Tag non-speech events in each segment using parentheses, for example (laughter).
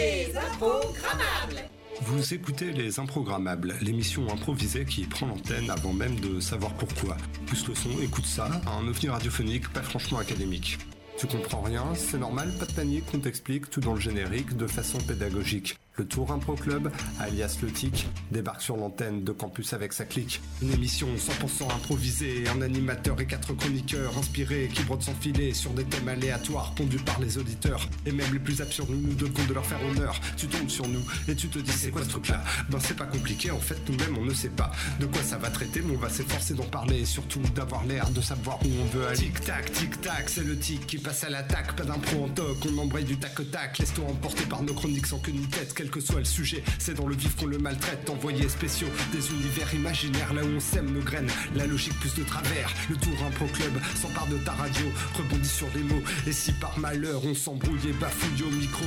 Les Improgrammables. Vous écoutez Les Improgrammables, l'émission improvisée qui prend l'antenne avant même de savoir pourquoi. Plus le son, écoute ça, un ovni radiophonique pas franchement académique. Tu comprends rien, c'est normal, pas de panique, on t'explique tout dans le générique de façon pédagogique. Le Tour Impro Club, alias Le Tic, débarque sur l'antenne de campus avec sa clique. Une émission 100% improvisée, un animateur et quatre chroniqueurs inspirés qui brodent sans filet sur des thèmes aléatoires pondus par les auditeurs. Et même les plus absurdes, nous devons de leur faire honneur. Tu tombes sur nous et tu te dis c'est quoi ce truc-là? Ben c'est pas compliqué, en fait nous-mêmes on ne sait pas de quoi ça va traiter, mais on va s'efforcer d'en parler et surtout d'avoir l'air de savoir où on veut aller. Tic-tac, tic-tac, c'est le tic qui passe à l'attaque, pas d'impro en toc, on embraye du tac-tac, laisse-toi emporter par nos chroniques sans queue ni tête, que soit le sujet, c'est dans le vif qu'on le maltraite, envoyés spéciaux, des univers imaginaires, là où on sème nos graines, la logique plus de travers, le tour impro club s'empare de ta radio, rebondit sur des mots, et si par malheur on s'embrouille et bafouille au micro,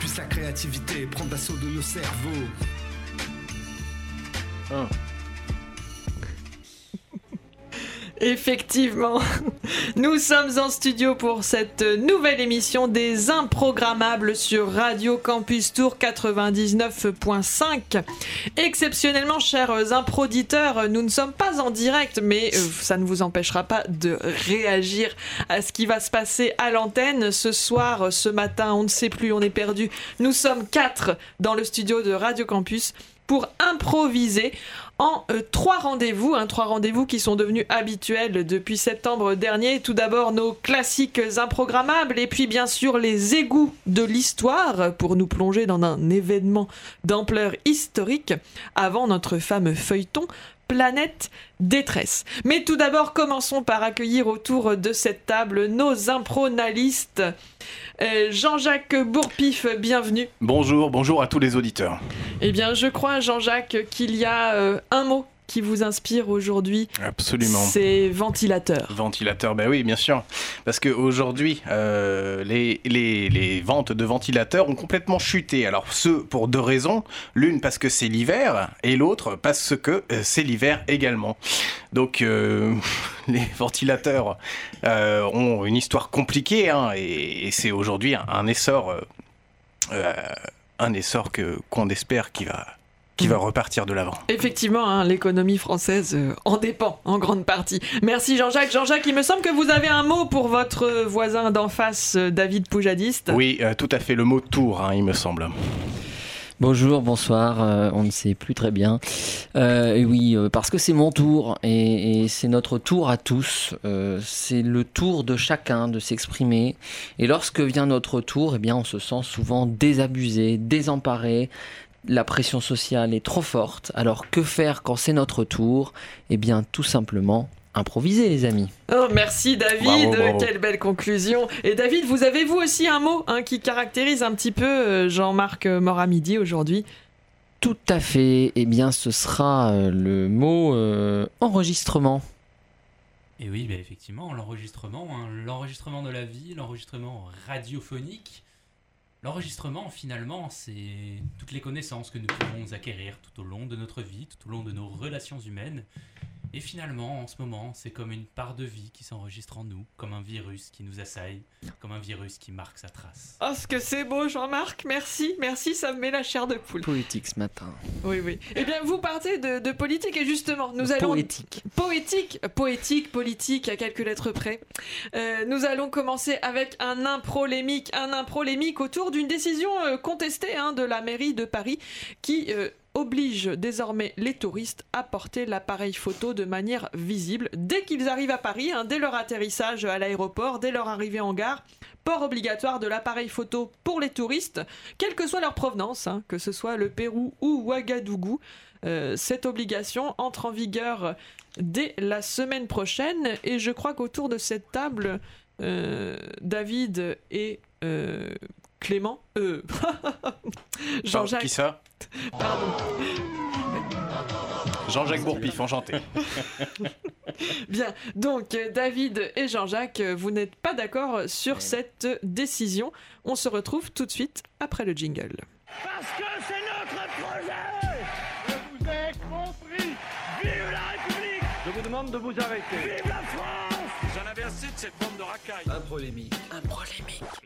puisse la créativité prendre l'assaut de nos cerveaux. Effectivement, nous sommes en studio pour cette nouvelle émission des Improgrammables sur Radio Campus Tour 99.5. Exceptionnellement, chers improditeurs, nous ne sommes pas en direct, mais euh, ça ne vous empêchera pas de réagir à ce qui va se passer à l'antenne ce soir, ce matin, on ne sait plus, on est perdu. Nous sommes quatre dans le studio de Radio Campus pour improviser en euh, trois rendez-vous, hein, trois rendez-vous qui sont devenus habituels depuis septembre dernier. Tout d'abord nos classiques improgrammables et puis bien sûr les égouts de l'histoire pour nous plonger dans un événement d'ampleur historique avant notre fameux feuilleton Planète Détresse. Mais tout d'abord, commençons par accueillir autour de cette table nos impronalistes. Euh, Jean-Jacques Bourpif, bienvenue. Bonjour, bonjour à tous les auditeurs. Eh bien, je crois, Jean-Jacques, qu'il y a euh, un mot qui vous inspire aujourd'hui. Absolument. C'est ventilateur. Ventilateur, ben oui, bien sûr. Parce qu'aujourd'hui, euh, les, les, les ventes de ventilateurs ont complètement chuté. Alors, ce pour deux raisons. L'une parce que c'est l'hiver, et l'autre parce que euh, c'est l'hiver également. Donc, euh, (laughs) les ventilateurs euh, ont une histoire compliquée, hein, et, et c'est aujourd'hui un, un essor, un essor que qu'on espère qui va qui va repartir de l'avant. Effectivement, hein, l'économie française euh, en dépend en grande partie. Merci Jean-Jacques. Jean-Jacques, il me semble que vous avez un mot pour votre voisin d'en face, euh, David Poujadiste. Oui, euh, tout à fait, le mot tour, hein, il me semble. Bonjour, bonsoir, euh, on ne sait plus très bien. Euh, et oui, euh, parce que c'est mon tour et, et c'est notre tour à tous. Euh, c'est le tour de chacun de s'exprimer. Et lorsque vient notre tour, eh bien, on se sent souvent désabusé, désemparé. La pression sociale est trop forte. Alors que faire quand c'est notre tour? Eh bien, tout simplement improviser, les amis. Oh, merci David, Bravo, bravo. quelle belle conclusion. Et David, vous avez vous aussi un mot hein, qui caractérise un petit peu euh, Jean-Marc Moramidi aujourd'hui? Tout à fait. Eh bien, ce sera euh, le mot euh, enregistrement. Et oui, bah, effectivement, l'enregistrement, hein, l'enregistrement de la vie, l'enregistrement radiophonique. L'enregistrement, finalement, c'est toutes les connaissances que nous pouvons acquérir tout au long de notre vie, tout au long de nos relations humaines. Et finalement, en ce moment, c'est comme une part de vie qui s'enregistre en nous, comme un virus qui nous assaille, comme un virus qui marque sa trace. Oh, ce que c'est beau Jean-Marc, merci, merci, ça me met la chair de poule. Poétique ce matin. Oui, oui. Eh bien, vous partez de, de politique et justement, nous allons... Poétique. Poétique, poétique, politique, à quelques lettres près. Euh, nous allons commencer avec un improlémique, un improlémique autour d'une décision euh, contestée hein, de la mairie de Paris qui euh, oblige désormais les touristes à porter l'appareil photo de manière visible dès qu'ils arrivent à Paris, hein, dès leur atterrissage à l'aéroport, dès leur arrivée en gare. Port obligatoire de l'appareil photo pour les touristes, quelle que soit leur provenance, hein, que ce soit le Pérou ou Ouagadougou. Euh, cette obligation entre en vigueur dès la semaine prochaine et je crois qu'autour de cette table, euh, David et euh, Clément, euh, (laughs) Qui Jean-Jacques, ça pardon, Jean-Jacques Bourpif, enchanté. (laughs) Bien, donc euh, David et Jean-Jacques, euh, vous n'êtes pas d'accord sur cette décision. On se retrouve tout de suite après le jingle. Parce que c'est notre projet Je vous ai compris Vive la République Je vous demande de vous arrêter. Vive la France J'en avais assez de cette bande de racailles. Un polémique. Il ne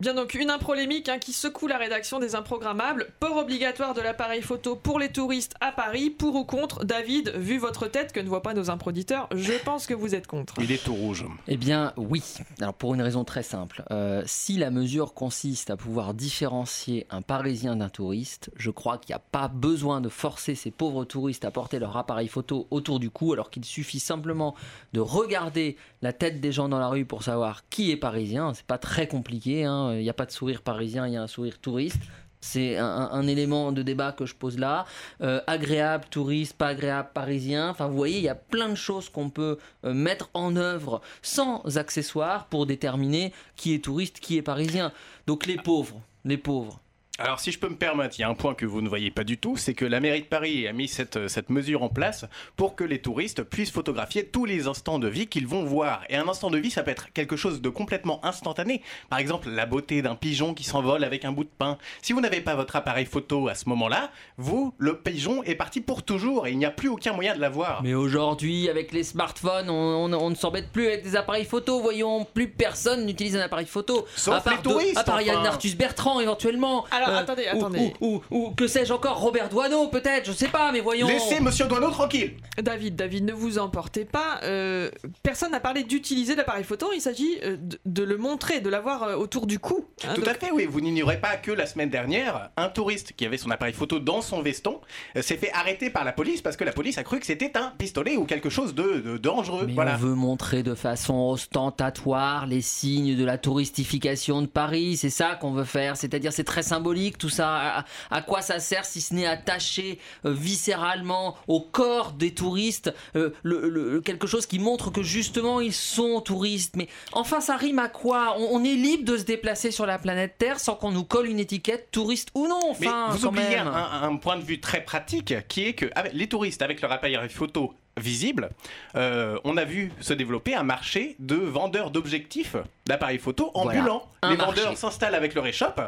Bien donc une improlémique hein, qui secoue la rédaction des improgrammables. Port obligatoire de l'appareil photo pour les touristes à Paris, pour ou contre David, vu votre tête que ne voient pas nos improditeurs, je pense que vous êtes contre. Il est tout rouge. Eh bien oui. Alors pour une raison très simple. Euh, si la mesure consiste à pouvoir différencier un Parisien d'un touriste, je crois qu'il n'y a pas besoin de forcer ces pauvres touristes à porter leur appareil photo autour du cou, alors qu'il suffit simplement de regarder la tête des gens dans la rue pour savoir qui est parisien. C'est pas très compliqué. hein. Il n'y a pas de sourire parisien, il y a un sourire touriste. C'est un, un élément de débat que je pose là. Euh, agréable, touriste, pas agréable, parisien. Enfin, vous voyez, il y a plein de choses qu'on peut euh, mettre en œuvre sans accessoires pour déterminer qui est touriste, qui est parisien. Donc les pauvres, les pauvres. Alors si je peux me permettre, il y a un point que vous ne voyez pas du tout, c'est que la mairie de Paris a mis cette, cette mesure en place pour que les touristes puissent photographier tous les instants de vie qu'ils vont voir. Et un instant de vie, ça peut être quelque chose de complètement instantané. Par exemple, la beauté d'un pigeon qui s'envole avec un bout de pain. Si vous n'avez pas votre appareil photo à ce moment-là, vous, le pigeon est parti pour toujours et il n'y a plus aucun moyen de l'avoir. Mais aujourd'hui, avec les smartphones, on, on- on ne s'embête plus avec des appareils photo. Voyons, plus personne n'utilise un appareil photo. Sauf à part les touristes, deux- à part Yann enfin. Arthus Bertrand, éventuellement. Alors, attendez, ou- attendez. Ou, ou- ou que sais-je encore, Robert Doisneau, peut-être, je sais pas, mais voyons. Laissez Monsieur Douaneau tranquille David, David, ne vous emportez pas. euh, personne n'a parlé d'utiliser l'appareil photo. Il s'agit euh, de, de le montrer, de l'avoir euh, autour du cou. hein. Tout Donc, à fait, oui. Vous n'ignorez pas que la semaine dernière, un touriste qui avait son appareil photo dans son veston euh, s'est fait arrêter par la police parce que la police a cru que c'était un pistolet ou quelque chose de, de dangereux. Mais voilà. on veut montrer de façon ostentatoire les signes de la touristification de Paris, c'est ça qu'on veut faire, c'est-à-dire c'est très symbolique tout ça. À, à quoi ça sert si ce n'est attaché euh, viscéralement au corps des touristes euh, le- le- quelque chose qui montre que justement ils sont touristes. Mais enfin ça rime à quoi? On, on est libre de se déplacer sur la planète Terre sans qu'on nous colle une étiquette touriste ou non. Mais Enfin, vous quand oubliez même. un, un point de vue très pratique qui est que avec les touristes avec leur appareil photo visible, euh, on a vu se développer un marché de vendeurs d'objectifs d'appareils photo ambulants. les marché. vendeurs s'installent avec leur échoppe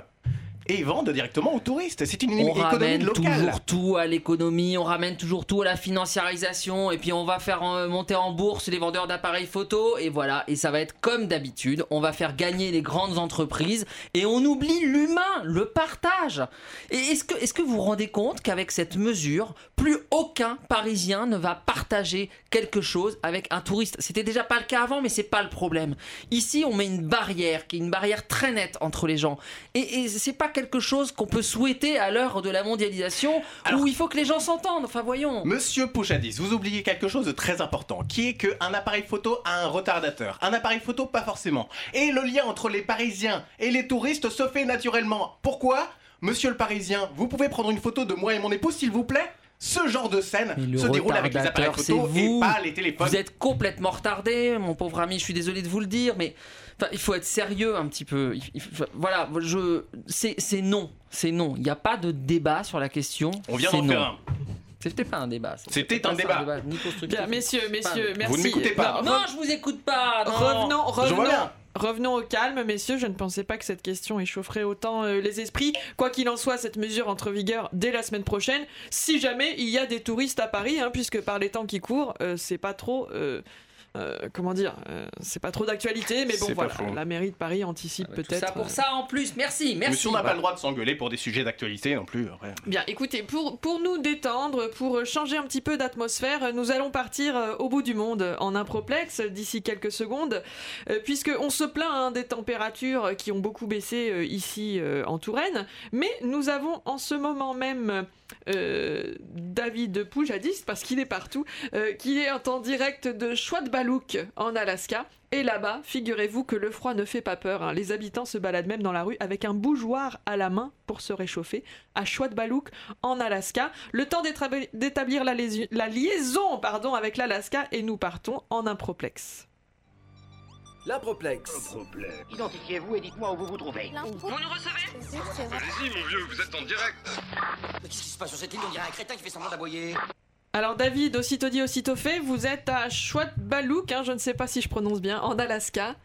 et ils vendent directement aux touristes. C'est une on économie ramène locale. toujours tout à l'économie, on ramène toujours tout à la financiarisation, et puis on va faire euh, monter en bourse les vendeurs d'appareils photo, et voilà, et ça va être comme d'habitude, on va faire gagner les grandes entreprises, et on oublie l'humain, le partage. Et est-ce que, est-ce que vous vous rendez compte qu'avec cette mesure, plus aucun Parisien ne va partager quelque chose avec un touriste? C'était déjà pas le cas avant, mais c'est pas le problème. Ici, on met une barrière, qui est une barrière très nette entre les gens, et, et c'est pas quelque chose qu'on peut souhaiter à l'heure de la mondialisation Alors- où il faut que les gens s'entendent. Enfin, voyons. Monsieur Pouchadis, vous oubliez quelque chose de très important, qui est qu'un appareil photo a un retardateur. Un appareil photo, pas forcément. Et le lien entre les Parisiens et les touristes se fait naturellement. Pourquoi? Monsieur le Parisien, vous pouvez prendre une photo de moi et mon épouse, s'il vous plaît? Ce genre de scène se déroule avec les appareils photo et pas les téléphones. Vous êtes complètement retardé, mon pauvre ami. Je suis désolé de vous le dire, mais enfin, il faut être sérieux un petit peu. Il- il faut- voilà, je, c'est, c'est non, c'est non. Il n'y a pas de débat sur la question. On vient c'est d'en non. faire un. C'était pas un débat. C'était un débat. ni constructif. Bien, messieurs, messieurs, Pas- merci. Vous ne m'écoutez pas. Non, Non, je vous écoute pas. non. Revenons, revenons, au calme, messieurs. Je ne pensais pas que cette question échaufferait autant euh, les esprits. Quoi qu'il en soit, cette mesure entre en vigueur dès la semaine prochaine. Si jamais il y a des touristes à Paris, hein, puisque par les temps qui courent, euh, c'est pas trop. euh, euh, comment dire euh, C'est pas trop d'actualité, mais bon voilà. faux. La mairie de Paris anticipe Ah bah, peut-être. ça pour euh, ça en plus. Merci, merci. Monsieur, on n'a pas le droit de s'engueuler pour des sujets d'actualité non plus. après. Bien, écoutez, pour, pour nous détendre, pour changer un petit peu d'atmosphère, nous allons partir au bout du monde en improplexe d'ici quelques secondes, euh, puisque on se plaint hein, des températures qui ont beaucoup baissé euh, ici euh, en Touraine, mais nous avons en ce moment même euh, David Poujadis, parce qu'il est partout, euh, qui est en direct de Chouadbalouk en Alaska. Et là-bas, figurez-vous que le froid ne fait pas peur. hein. Les habitants se baladent même dans la rue avec un bougeoir à la main pour se réchauffer à Chouadbalouk en Alaska. Le temps d'établi- d'établir la liaison pardon, avec l'Alaska et nous partons en improplexe. L'improplexe. Identifiez-vous et dites-moi où vous vous trouvez. Vous nous recevez? Allez-y, mon vieux, vous êtes en direct. Mais qu'est-ce qui se passe sur cette ligne? On dirait un crétin qui fait semblant d'aboyer. Alors David, aussitôt dit, aussitôt fait, vous êtes à Chouadbalouk, hein, je ne sais pas si je prononce bien, en Alaska.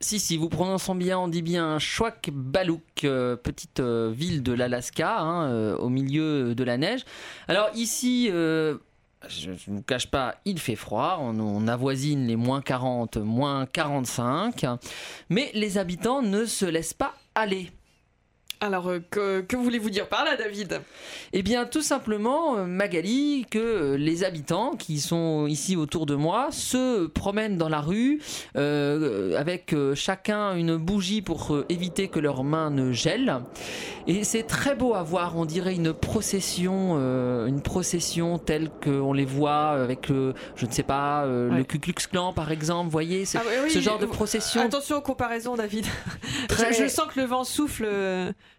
Si, si, vous prononçons bien, on dit bien Chouak-Balouk, euh, petite euh, ville de l'Alaska, hein, euh, au milieu de la neige. Alors ici, euh, je ne vous cache pas, il fait froid, on, on avoisine les moins 40, moins 45, mais les habitants ne se laissent pas aller. Alors, euh, que, que voulez-vous dire par là, David? Eh bien, tout simplement, euh, Magali, que euh, les habitants qui sont ici autour de moi se promènent dans la rue euh, avec chacun une bougie pour éviter que leurs mains ne gèlent. Et c'est très beau à voir, on dirait une procession, euh, une procession telle qu'on les voit avec le, je ne sais pas, euh, Ouais. le Ku Klux Klan par exemple, voyez, ce, Ah oui, ce genre de procession. Attention aux comparaisons, David. Très- Je, je sens que le vent souffle.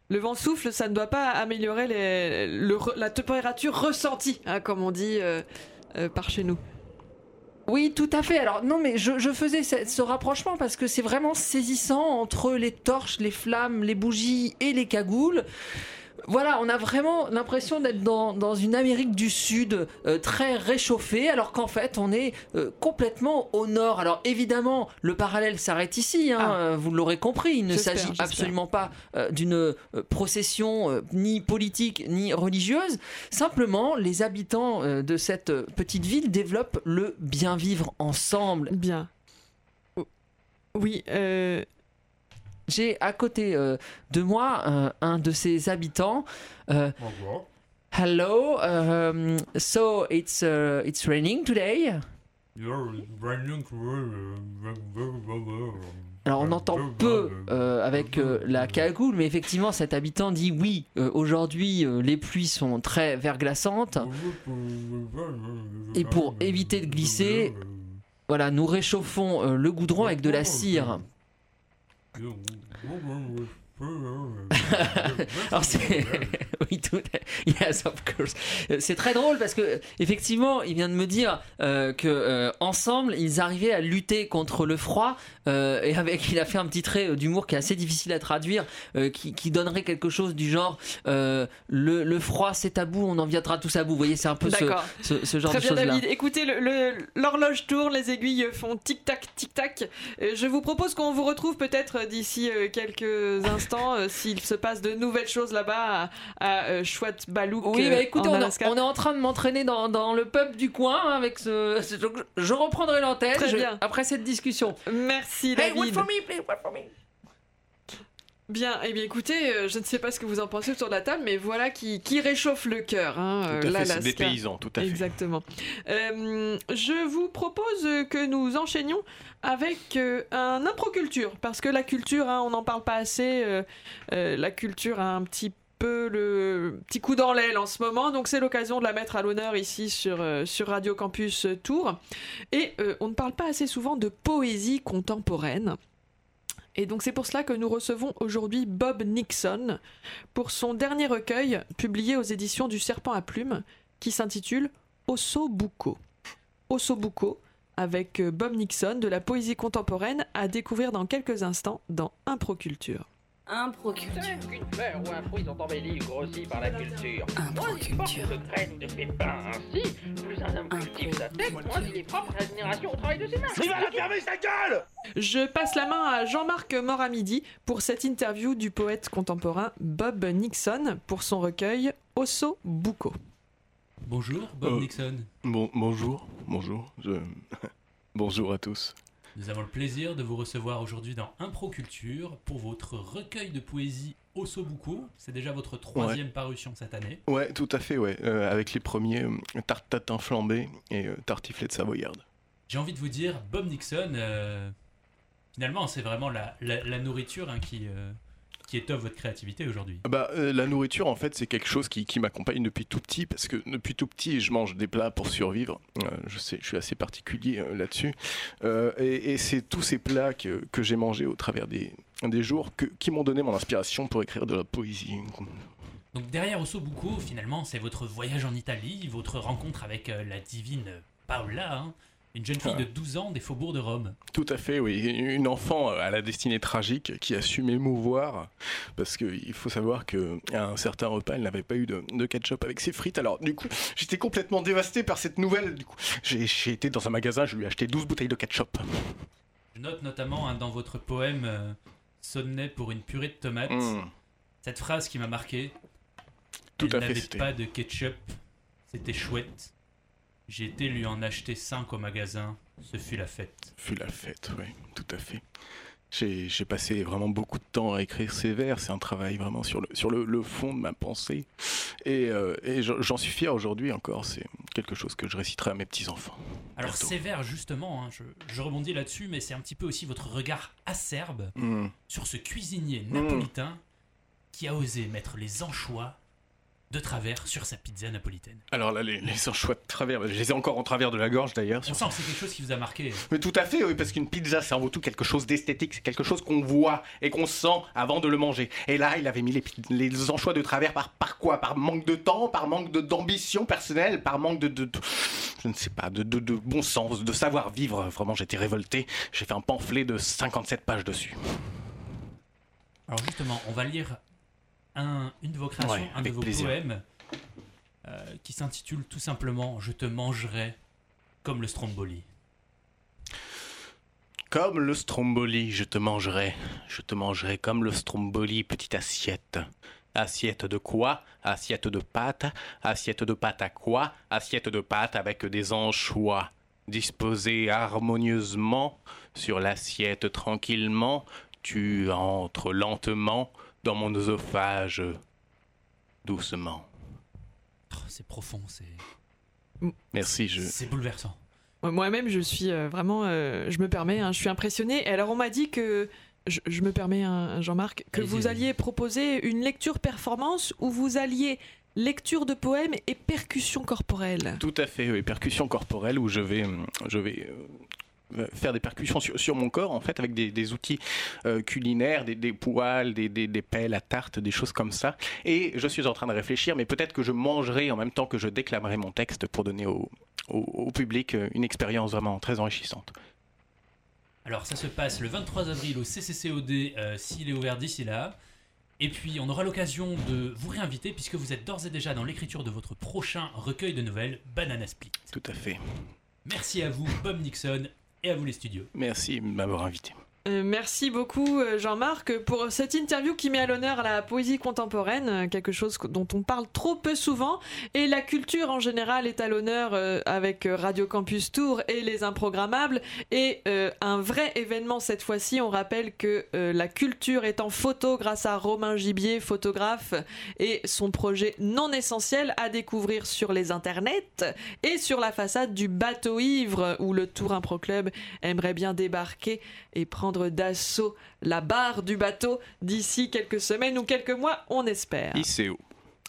Le vent souffle, ça ne doit pas améliorer la température ressentie, hein, comme on dit euh, euh, par chez nous. Oui, tout à fait. Alors non, mais je, faisais ce rapprochement parce que c'est vraiment saisissant entre les torches, les flammes, les bougies et les cagoules. Voilà, on a vraiment l'impression d'être dans, dans une Amérique du Sud euh, très réchauffée, alors qu'en fait on est euh, complètement au nord. Alors évidemment, le parallèle s'arrête ici, hein, Ah. euh, vous l'aurez compris, il ne s'agit absolument pas euh, d'une procession ni politique ni religieuse. Simplement, les habitants de cette petite ville développent le bien vivre ensemble. Bien. Oh. Oui, euh, J'ai à côté euh, de moi euh, un de ces habitants. euh, Hello, um, so it's uh, it's raining today. Alors on entend peu euh, avec euh, la cagoule, mais effectivement cet habitant dit oui. Aujourd'hui, les pluies sont très verglaçantes. Et pour éviter de glisser, Voilà, nous réchauffons le goudron avec de la cire. 别，我我我。(laughs) Alors c'est (laughs) oui tout yes of course Euh, c'est très drôle parce que effectivement il vient de me dire euh, que euh, ensemble ils arrivaient à lutter contre le froid euh, et avec il a fait un petit trait d'humour qui est assez difficile à traduire euh, qui, qui donnerait quelque chose du genre euh, le, le froid c'est tabou on en viendra tous à bout vous voyez c'est un peu ce, d'accord. ce, ce genre Très de choses là David. Écoutez, le- le- l'horloge tourne, les aiguilles font tic-tac, tic-tac. Euh, Je vous propose qu'on vous retrouve peut-être d'ici quelques instants, euh, s'il se passe de nouvelles choses là-bas à, à euh, Chouette Balouk. Oui, euh, bah écoutez, en on, est- Alaska. on est en train de m'entraîner dans, dans le pub du coin hein, avec ce. je reprendrai l'antenne après cette discussion. Merci, Hey, David. wait for me, please, wait for me. Bien, eh bien écoutez, euh, je ne sais pas ce que vous en pensez autour de la table, mais voilà qui, qui réchauffe le cœur. Hein, euh, Tout à fait, c'est l'Alaska. des paysans, tout à fait. Exactement. Euh, je vous propose que nous enchaînions avec euh, un improculture, parce que la culture, hein, on n'en parle pas assez, euh, euh, la culture a un petit peu le petit coup dans l'aile en ce moment, donc c'est l'occasion de la mettre à l'honneur ici sur, euh, sur Radio Campus Tours. Et euh, on ne parle pas assez souvent de poésie contemporaine. Et donc c'est pour cela que nous recevons aujourd'hui Bob Nixon pour son dernier recueil publié aux éditions du Serpent à Plumes qui s'intitule Ossobuco. Ossobuco avec euh, Bob Nixon de la poésie contemporaine à découvrir dans quelques instants dans Improculture. Improculture. Qu'une fleur ou un fruit sont embellis ou grossis par la culture. Moins il porte Improculture. de pépins ainsi, plus un homme cultive sa tête, moins il est propre à la génération au travail de ses mains. Il va la fermer sa gueule Je passe la main à Jean-Marc Moramidi pour cette interview du poète contemporain Bob Nixon pour son recueil Ossobuco. Bonjour, Bob Euh. Nixon. Bon, bonjour, bonjour, je... (laughs) bonjour à tous. Nous avons le plaisir de vous recevoir aujourd'hui dans Improculture pour votre recueil de poésie Ossobuco. C'est déjà votre troisième parution cette année. Ouais, tout à fait, ouais, euh, avec les premiers euh, tarte tatin flambé et euh, tartiflette savoyarde. J'ai envie de vous dire, Bob Nixon, euh, finalement, c'est vraiment la, la- la nourriture hein, qui, euh, qui étoffe votre créativité aujourd'hui? Bah, euh, la nourriture, en fait, c'est quelque chose qui, qui m'accompagne depuis tout petit, parce que depuis tout petit, je mange des plats pour survivre. Euh, je sais, je suis assez particulier euh, là-dessus. Et et c'est tous ces plats que, que j'ai mangés au travers des, des jours que- qui m'ont donné mon inspiration pour écrire de la poésie. Donc derrière Ossobuco, finalement, c'est votre voyage en Italie, votre rencontre avec la divine Paola, hein, une jeune fille Ouais. de 12 ans des faubourgs de Rome. Tout à fait, oui. Une enfant à la destinée tragique qui a su m'émouvoir parce qu'il faut savoir que à un certain repas, elle n'avait pas eu de, de ketchup avec ses frites. Alors, du coup, j'étais complètement dévasté par cette nouvelle. Du coup, j'ai été dans un magasin, je lui ai acheté 12 bouteilles de ketchup. Je note notamment hein, dans votre poème euh, Sonnet pour une purée de tomates, Mm. cette phrase qui m'a marqué. Tout Elle à fait, n'avait pas de ketchup, c'était chouette. J'ai été lui en acheter 5 au magasin. Ce fut la fête. Fut la fête, oui, tout à fait. J'ai passé vraiment beaucoup de temps à écrire ces vers. C'est un travail vraiment sur le, sur le, le fond de ma pensée. Et, euh, et j'en suis fier aujourd'hui encore. C'est quelque chose que je réciterai à mes petits-enfants. Alors Bientôt. sévère justement, hein, je, je rebondis là-dessus, mais c'est un petit peu aussi votre regard acerbe Hmm. sur ce cuisinier napolitain qui a osé mettre les anchois de travers sur sa pizza napolitaine. Alors là, les, les anchois de travers, je les ai encore en travers de la gorge d'ailleurs. On sent que c'est quelque chose qui vous a marqué. Mais tout à fait, oui, parce qu'une pizza, c'est avant tout quelque chose d'esthétique, c'est quelque chose qu'on voit et qu'on sent avant de le manger. Et là, il avait mis les, anchois de travers par, par quoi? Par manque de temps, par manque de- d'ambition personnelle, par manque de, de- de- je ne sais pas, de, de- de bon sens, de savoir-vivre. Vraiment, j'étais révolté. J'ai fait un pamphlet de 57 pages dessus. Alors justement, on va lire un- une de vos créations, Ouais, un de vos plaisir. poèmes, euh, qui s'intitule tout simplement Je te mangerai comme le Stromboli. Comme le stromboli, je te mangerai. Je te mangerai comme le stromboli, petite assiette. Assiette de quoi? Assiette de pâte. Assiette de pâte à quoi? Assiette de pâte avec des anchois. Disposés harmonieusement sur l'assiette tranquillement, tu entres lentement dans mon œsophage doucement. Oh, c'est profond, c'est Merci, je... c'est bouleversant. Moi-même, je suis euh, vraiment, euh, je me permets, hein, je suis impressionnée. Et alors, on m'a dit que, je, je me permets, hein, Jean-Marc, que vous alliez proposer une lecture performance où vous alliez lecture de poèmes et percussion corporelle. Tout à fait, oui, percussion corporelle où je vais, hum, je vais euh, faire des percussions sur, sur mon corps en fait avec des, des outils euh, culinaires, des, des poêles, des, pelles à tarte, des choses comme ça. Et je suis en train de réfléchir, mais peut-être que je mangerai en même temps que je déclamerai mon texte pour donner au, au, au public euh, une expérience vraiment très enrichissante. Alors ça se passe le 23 avril au CCCOD euh, s'il est ouvert d'ici là. Et puis on aura l'occasion de vous réinviter puisque vous êtes d'ores et déjà dans l'écriture de votre prochain recueil de nouvelles Banana Split. Tout à fait. Merci à vous Bob Nixon et à vous les studios. Merci de m'avoir invité. Euh, merci beaucoup euh, Jean-Marc pour cette interview qui met à l'honneur la poésie contemporaine, euh, quelque chose dont on parle trop peu souvent, et la culture en général est à l'honneur avec Radio Campus Tour et les Improgrammables, et un vrai événement cette fois-ci, on rappelle que la culture est en photo grâce à Romain Gibier, photographe, et son projet non essentiel à découvrir sur les internets et sur la façade du bateau ivre où le Tour Impro Club aimerait bien débarquer et prendre d'assaut la barre du bateau d'ici quelques semaines ou quelques mois, on espère. ICO.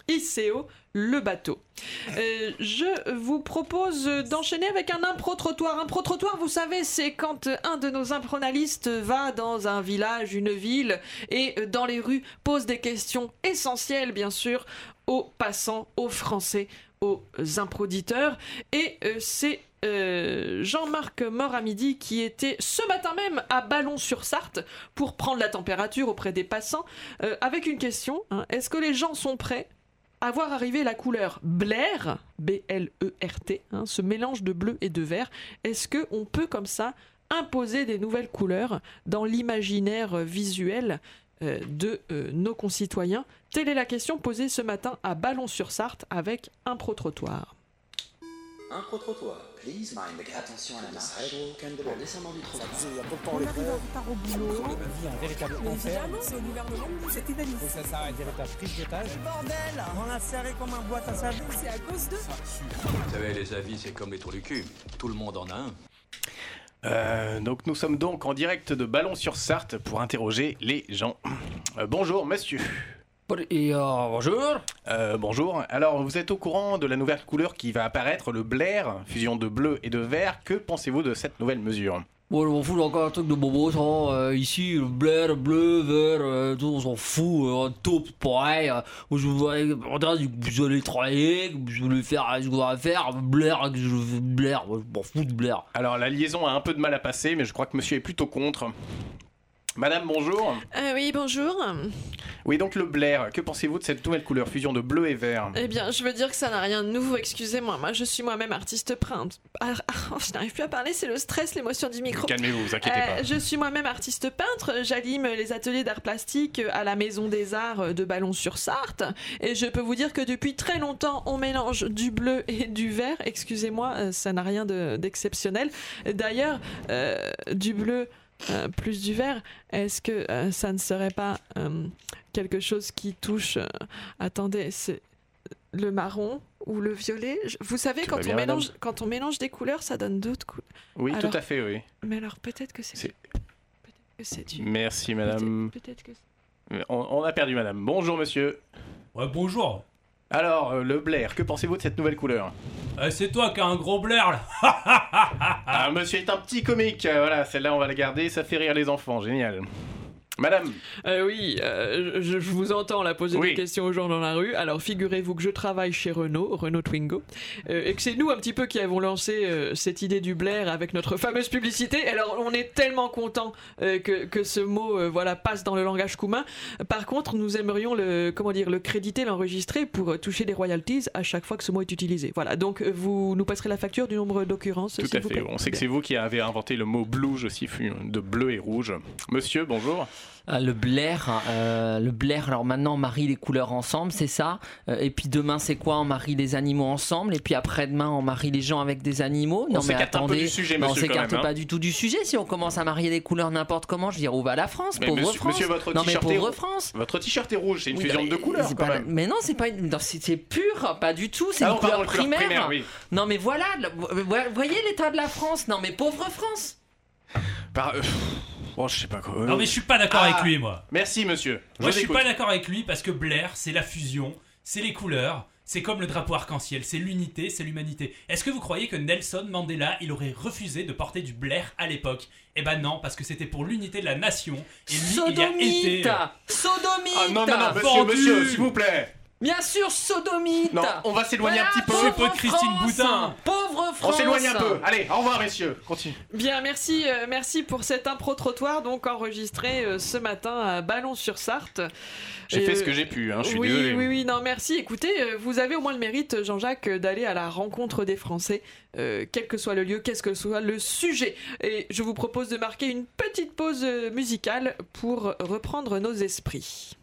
ICO, le bateau. Euh, je vous propose d'enchaîner avec un impro-trottoir. Impro-trottoir, vous savez, c'est quand un de nos impronalistes va dans un village, une ville, et dans les rues pose des questions essentielles, bien sûr, aux passants, aux Français, aux improditeurs. Et euh, c'est euh, Jean-Marc Moramidi qui était ce matin même à Ballon-sur-Sarthe pour prendre la température auprès des passants euh, avec une question. hein. Est-ce que les gens sont prêts à voir arriver la couleur Blair, B-L-E-R-T, hein, ce mélange de bleu et de vert? Est-ce que on peut comme ça imposer des nouvelles couleurs dans l'imaginaire visuel euh, de nos concitoyens? Telle est la question posée ce matin à Ballon-sur-Sarthe avec un pro-trottoir. Un pro-trottoir. Please mind the gap. Attention à la marche. En descendant du trottoir. On arrive en retard au boulot. un véritable enfer. C'est au gouvernement, c'est inadmissible. ça s'arrête, véritable prise d'otage. Bordel On a serré comme un boîte à savon. C'est à cause de... Vous savez, les avis, c'est comme les trous du cul. Tout le monde en a un. Euh, donc nous sommes donc en direct de Ballon-sur-Sarthe pour interroger les gens. Euh, bonjour monsieur. Et euh, bonjour. Euh, bonjour. Alors, vous êtes au courant de la nouvelle couleur qui va apparaître, le Blair, fusion de bleu et de vert. Que pensez-vous de cette nouvelle mesure? Bon, on m'en fout encore un truc de bobo, ça. euh, ici, le bleu, le bleu, vert, euh, tout, on s'en fout. Euh, tout pareil. Je voudrais, on dirait que vous allez travailler, que vous allez faire ce qu'on va faire. Blair, que je Blair. Je m'en fous de Blair. Alors, la liaison a un peu de mal à passer, mais je crois que monsieur est plutôt contre. Madame, bonjour. Euh, oui, bonjour. Oui, donc le Blair, que pensez-vous de cette nouvelle couleur, fusion de bleu et vert? Eh bien, je veux dire que ça n'a rien de nouveau, excusez-moi. Moi, je suis moi-même artiste peintre. Ah, ah, je n'arrive plus à parler, c'est le stress, l'émotion du micro. Calmez-vous, vous inquiétez Euh, pas. je suis moi-même artiste peintre, j'anime les ateliers d'art plastique à la Maison des Arts de Ballon-sur-Sarthe et je peux vous dire que depuis très longtemps on mélange du bleu et du vert, excusez-moi, euh, ça n'a rien de- d'exceptionnel. D'ailleurs, euh, du bleu euh, plus du vert, est-ce que euh, ça ne serait pas euh, quelque chose qui touche... euh, attendez, c'est le marron ou le violet? Je- Vous savez, quand on, madame? mélange, quand on mélange des couleurs, ça donne d'autres couleurs. Oui, alors- tout à fait, oui. Mais alors peut-être que c'est C'est- que c'est du. Merci, madame. Peut-être que. On, on a perdu madame. Bonjour, monsieur. Ouais, bonjour. Alors, euh, le Blair, que pensez-vous de cette nouvelle couleur Euh, c'est toi qui as un gros blair là. (laughs) Ah, monsieur est un petit comique. euh, voilà, celle-là, on va la garder. Ça fait rire les enfants. Génial. Madame, Euh, oui, euh, je, je vous entends là poser Oui. des questions aux gens dans la rue. Alors figurez-vous que je travaille chez Renault, Renault Twingo, euh, et que c'est nous un petit peu qui avons lancé cette idée du Blair avec notre fameuse publicité. Alors on est tellement content que, que ce mot voilà passe dans le langage commun. Par contre, nous aimerions le comment dire le créditer, l'enregistrer pour toucher des royalties à chaque fois que ce mot est utilisé. Voilà. Donc vous nous passerez la facture du nombre d'occurrences. tout à vous fait. plaît. On sait que c'est vous qui avez inventé le mot blues aussi, de bleu et rouge. Monsieur, bonjour. Ah, le Blair, euh, le Blair. Alors maintenant, on marie les couleurs ensemble, c'est ça? Euh, et puis demain, c'est quoi? On marie les animaux ensemble. Et puis après-demain, on marie les gens avec des animaux? On s'écarte un peu du sujet, non, on monsieur, quand s'écarte hein. pas du tout du sujet. Si on commence à marier les couleurs n'importe comment, je veux dire, où va la France? Mais Pauvre monsieur, France. monsieur, votre non mais t-shirt est pauvre France. Votre t-shirt est rouge, c'est une Oui, fusion non, de deux mais couleurs pas-. Mais non, c'est pas une- non, c'est pur, pas du tout. C'est Ah une non, couleur primaire. primaire, oui. Non mais voilà, vous voyez l'état de la France? Non mais pauvre France. Par- euh, Oh, je sais pas quoi. Non mais je suis pas d'accord Ah. avec lui moi. Merci, monsieur. Moi je suis pas d'accord avec lui parce que Blair c'est la fusion, c'est les couleurs, c'est comme le drapeau arc-en-ciel, c'est l'unité, c'est l'humanité. Est-ce que vous croyez que Nelson Mandela il aurait refusé de porter du Blair à l'époque? Eh ben non parce que c'était pour l'unité de la nation et lui il y a été. Sodomite Sodomite Ah non, non, non, monsieur, Vendu. monsieur, s'il vous plaît. Bien sûr, sodomite Non, on va s'éloigner un petit peu. Pas Christine. Boutin. Pauvre On France s'éloigne un peu. Allez, au revoir, messieurs. Continue. Bien, merci, euh, merci pour cet impro trottoir donc enregistré euh, ce matin à Ballon-sur-Sarthe. J'ai Euh, fait ce que j'ai pu, hein, je suis oui, désolé. Oui, oui, non, merci. Écoutez, euh, vous avez au moins le mérite, Jean-Jacques, euh, d'aller à la rencontre des Français, euh, quel que soit le lieu, quel que soit le sujet. Et je vous propose de marquer une petite pause euh, musicale pour reprendre nos esprits.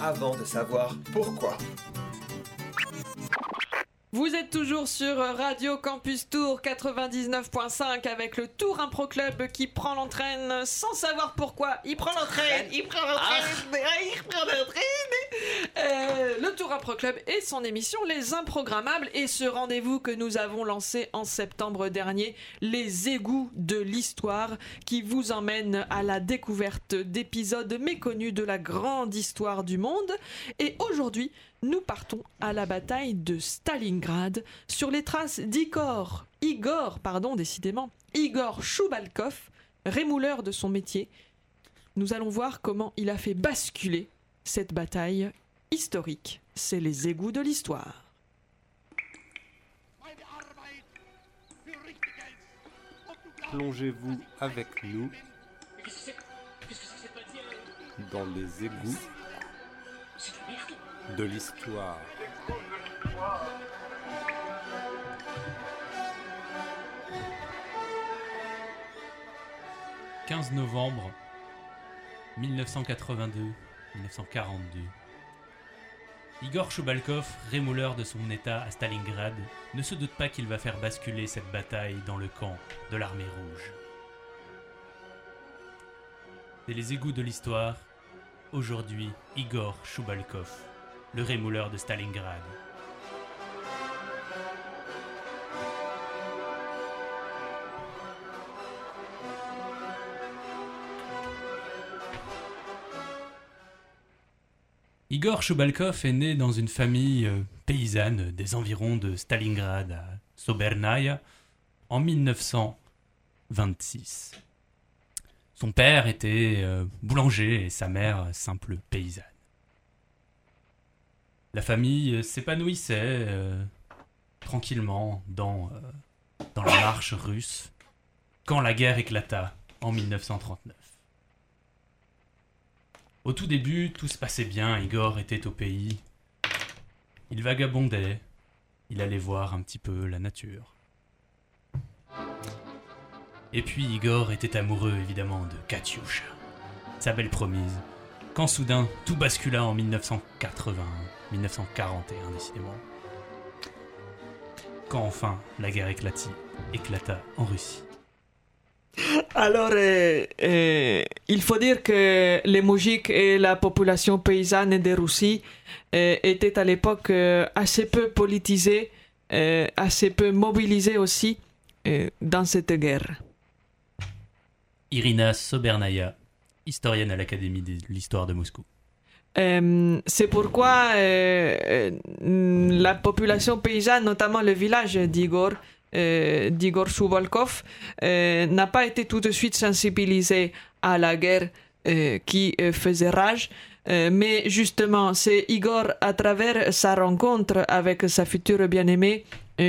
Avant de savoir pourquoi. Toujours sur Radio Campus Tour 99.5 avec le Tour Impro Club qui prend l'entraîne sans savoir pourquoi. Il prend l'entraîne, il prend l'entraîne, il prend l'entraîne. Euh, le Tour Impro Club et son émission Les Improgrammables et ce rendez-vous que nous avons lancé en septembre dernier, les égouts de l'histoire qui vous emmène à la découverte d'épisodes méconnus de la grande histoire du monde. Et aujourd'hui, nous partons à la bataille de Stalingrad sur les traces d'Igor, Igor, pardon, décidément, Igor Choubalkov, rémouleur de son métier. Nous allons voir comment il a fait basculer cette bataille historique. C'est les égouts de l'histoire. Plongez-vous avec nous dans les égouts de l'histoire. 15 novembre 1982-1942. Igor Choubalkov, rémouleur de son état à Stalingrad, ne se doute pas qu'il va faire basculer cette bataille dans le camp de l'armée rouge. C'est les égouts de l'histoire. Aujourd'hui, Igor Choubalkov, le rémouleur de Stalingrad. Igor Choubalkov est né dans une famille euh, paysanne des environs de Stalingrad à Sobernaya en 1926. Son père était euh, boulanger et sa mère simple paysanne. La famille euh, s'épanouissait euh, tranquillement dans, euh, dans la marche russe quand la guerre éclata en 1939. Au tout début, tout se passait bien, Igor était au pays. Il vagabondait, il allait voir un petit peu la nature. Et puis Igor était amoureux évidemment de Katyusha, sa belle promise, quand soudain tout bascula en 1980, 1941 décidément. Quand enfin la guerre éclata en Russie. Alors, euh, euh, il faut dire que les moujiks et la population paysanne de Russie euh, étaient à l'époque assez peu politisés, assez peu mobilisés aussi dans cette guerre. Irina Sobernaya, historienne à l'Académie de l'histoire de Moscou. Euh, c'est pourquoi euh, euh, la population paysanne, notamment le village d'Igor, euh, d'Igor euh, n'a pas été tout de suite sensibilisée à la guerre qui faisait rage. Mais justement, c'est Igor, à travers sa rencontre avec sa future bien-aimée,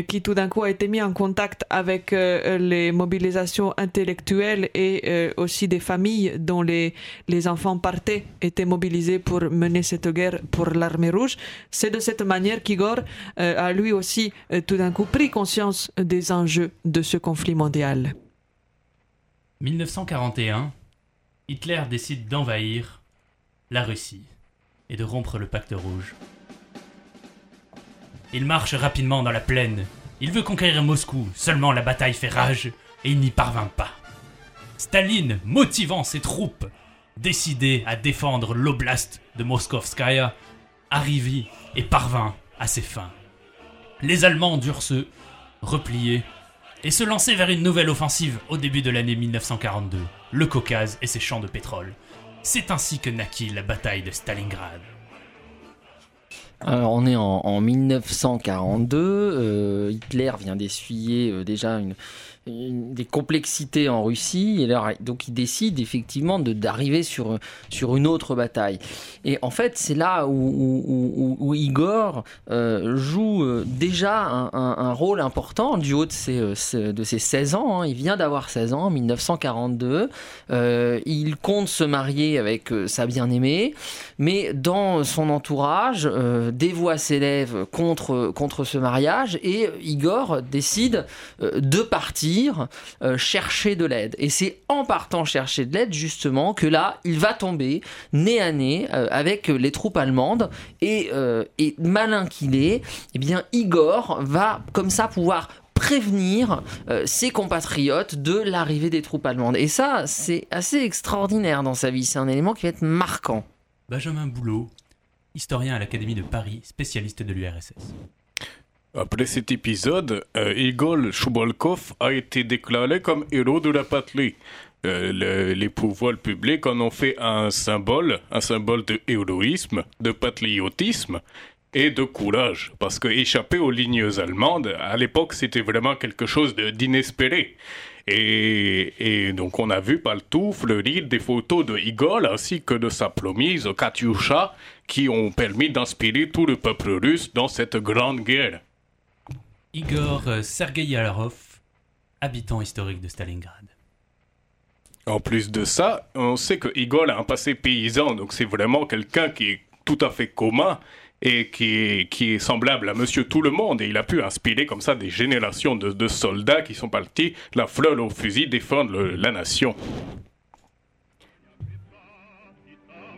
qui tout d'un coup a été mis en contact avec euh, les mobilisations intellectuelles et euh, aussi des familles dont les, les enfants partaient, étaient mobilisés pour mener cette guerre pour l'armée rouge. C'est de cette manière qu'Igor euh, a lui aussi euh, tout d'un coup pris conscience des enjeux de ce conflit mondial. 1941, Hitler décide d'envahir la Russie et de rompre le pacte rouge. Il marche rapidement dans la plaine. Il veut conquérir Moscou, seulement la bataille fait rage et il n'y parvint pas. Staline, motivant ses troupes, décidé à défendre l'oblast de Moskovskaya, arrive et parvint à ses fins. Les Allemands durent se replier et se lancer vers une nouvelle offensive au début de l'année 1942, le Caucase et ses champs de pétrole. C'est ainsi que naquit la bataille de Stalingrad. Alors on est en, en 1942, euh, Hitler vient d'essuyer euh, déjà une, des complexités en Russie, et donc il décide effectivement d'arriver sur, sur une autre bataille. Et en fait c'est là où, où- Igor euh, joue euh, déjà un, rôle important du haut de ses, euh, de ses 16 ans, hein. il vient d'avoir 16 ans en 1942, Euh, il compte se marier avec sa bien-aimée, mais dans son entourage, euh, des voix s'élèvent contre, contre ce mariage et Igor décide de partir euh, chercher de l'aide. Et c'est en partant chercher de l'aide justement que là, il va tomber nez à nez euh, avec les troupes allemandes et, euh, et malin qu'il est, eh bien Igor va comme ça pouvoir prévenir ses compatriotes de l'arrivée des troupes allemandes. Et ça, c'est assez extraordinaire dans sa vie. C'est un élément qui va être marquant. Benjamin Boulot, historien à l'Académie de Paris, spécialiste de l'URSS. Après cet épisode, euh, Igor Shubalkov a été déclaré comme héros de la patrie. Euh, le- les pouvoirs publics en ont fait un symbole, un symbole de héroïsme, de patriotisme et de courage. Parce que échapper aux lignes allemandes, à l'époque, c'était vraiment quelque chose d'inespéré. Et, et donc on a vu partout fleurir des photos de Igor ainsi que de sa promise Katyusha qui ont permis d'inspirer tout le peuple russe dans cette grande guerre. Igor euh, Sergeïarov, habitant historique de Stalingrad. En plus de ça, on sait que Igor a un passé paysan, donc c'est vraiment quelqu'un qui est tout à fait commun et qui est, qui est semblable à Monsieur Tout le Monde. Et il a pu inspirer comme ça des générations de, de soldats qui sont partis, la fleur au fusil, défendre le- la nation.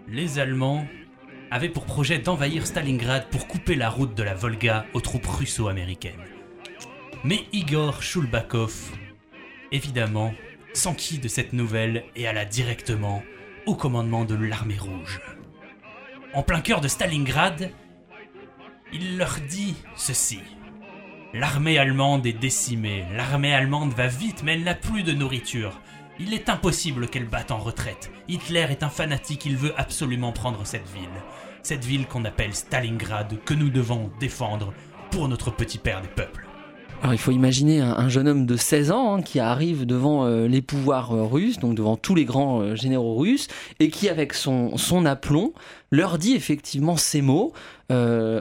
Les Allemands avaient pour projet d'envahir Stalingrad pour couper la route de la Volga aux troupes russo-américaines. Mais Igor Shulbakov, évidemment, s'enquit de cette nouvelle et alla directement au commandement de l'armée rouge. En plein cœur de Stalingrad, il leur dit ceci. L'armée allemande est décimée, l'armée allemande va vite mais elle n'a plus de nourriture. Il est impossible qu'elle batte en retraite. Hitler est un fanatique, il veut absolument prendre cette ville. Cette ville qu'on appelle Stalingrad, que nous devons défendre pour notre petit père des peuples. Alors il faut imaginer un, un jeune homme de 16 ans hein, qui arrive devant euh, les pouvoirs euh, russes, donc devant tous les grands euh, généraux russes, et qui avec son, son aplomb leur dit effectivement ces mots,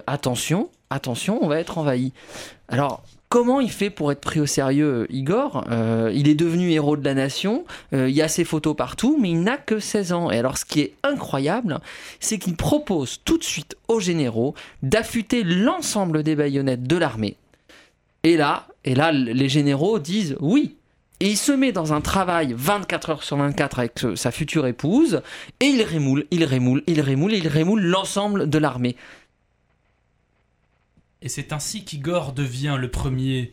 attention, attention, on va être envahi. Alors comment il fait pour être pris au sérieux, Igor? Il est devenu héros de la nation, il y a ses photos partout, mais il n'a que 16 ans. Et alors ce qui est incroyable, c'est qu'il propose tout de suite aux généraux d'affûter l'ensemble des baïonnettes de l'armée et là, et là, les généraux disent oui. Et il se met dans un travail 24 heures sur 24 avec sa future épouse, et il rémoule, il rémoule, il rémoule, il rémoule l'ensemble de l'armée. Et c'est ainsi qu'Igor devient le premier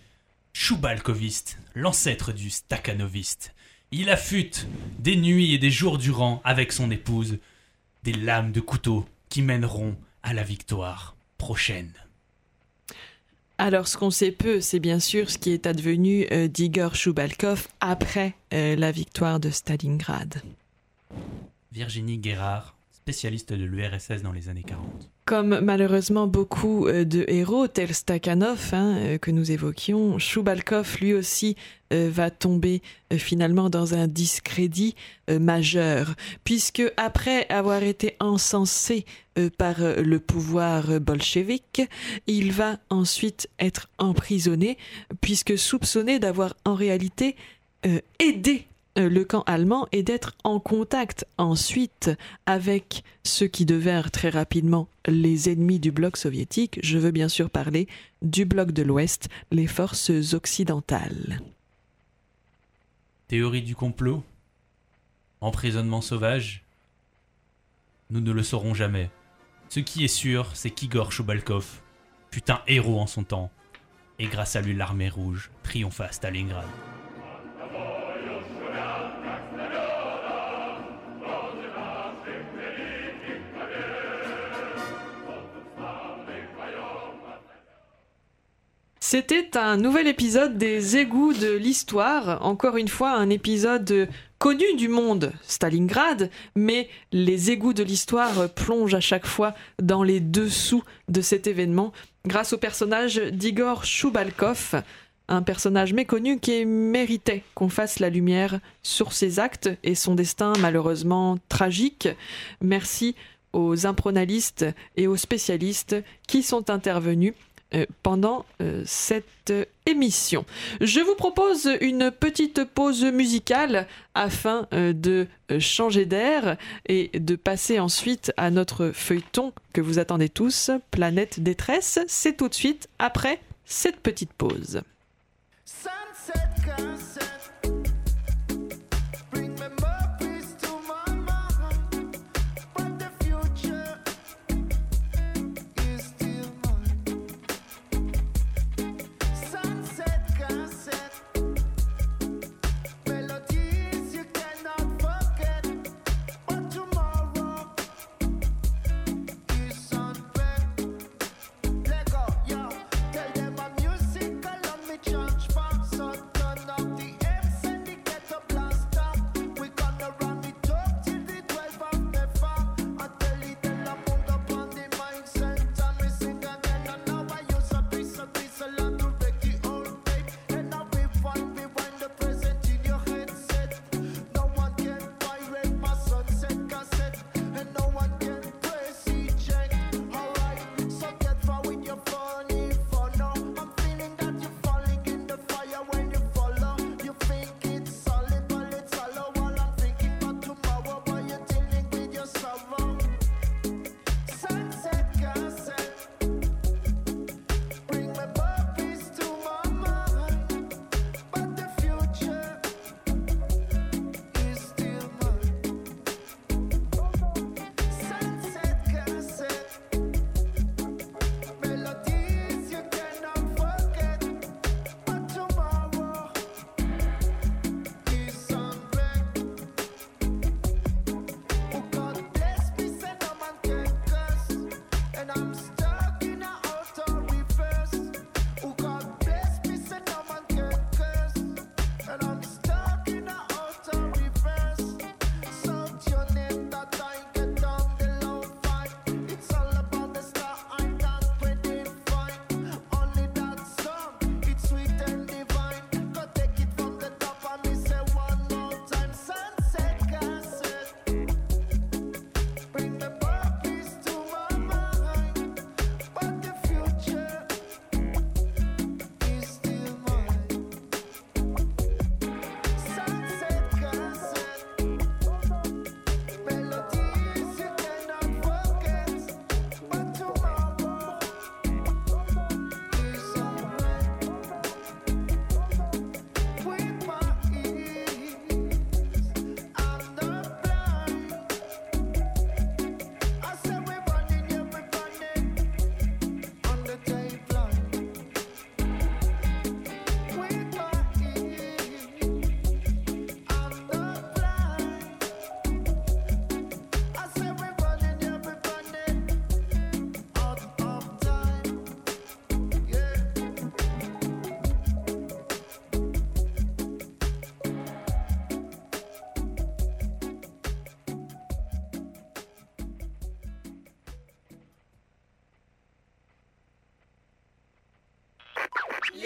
Choubalkoviste, l'ancêtre du Stakhanoviste. Il affûte des nuits et des jours durant avec son épouse des lames de couteau qui mèneront à la victoire prochaine. Alors, ce qu'on sait peu, c'est bien sûr ce qui est advenu euh, d'Igor Shubalkov après euh, la victoire de Stalingrad. Virginie Guérard, spécialiste de l'URSS dans les années 40. Comme malheureusement beaucoup euh, de héros, tels Stakhanov, hein, euh, que nous évoquions, Choubalkov, lui aussi, euh, va tomber finalement dans un discrédit majeur, puisque après avoir été encensé par le pouvoir bolchevique, il va ensuite être emprisonné, puisque soupçonné d'avoir en réalité aidé le camp allemand et d'être en contact ensuite avec ceux qui devinrent très rapidement les ennemis du bloc soviétique. Je veux bien sûr parler du bloc de l'Ouest, les forces occidentales. Théorie du complot Emprisonnement sauvage Nous ne le saurons jamais. Ce qui est sûr, c'est qu'Igor Chobalkov fut un héros en son temps. Et grâce à lui, l'armée rouge triompha à Stalingrad. C'était un nouvel épisode des égouts de l'histoire, encore une fois un épisode connu du monde, Stalingrad, mais les égouts de l'histoire plongent à chaque fois dans les dessous de cet événement grâce au personnage d'Igor Choubalkov, un personnage méconnu qui méritait qu'on fasse la lumière sur ses actes et son destin malheureusement tragique. Merci aux impronalistes et aux spécialistes qui sont intervenus pendant euh, cette euh, émission. Je vous propose une petite pause musicale afin euh, de euh, changer d'air et de passer ensuite à notre feuilleton que vous attendez tous, Planète Détresse. C'est tout de suite après cette petite pause.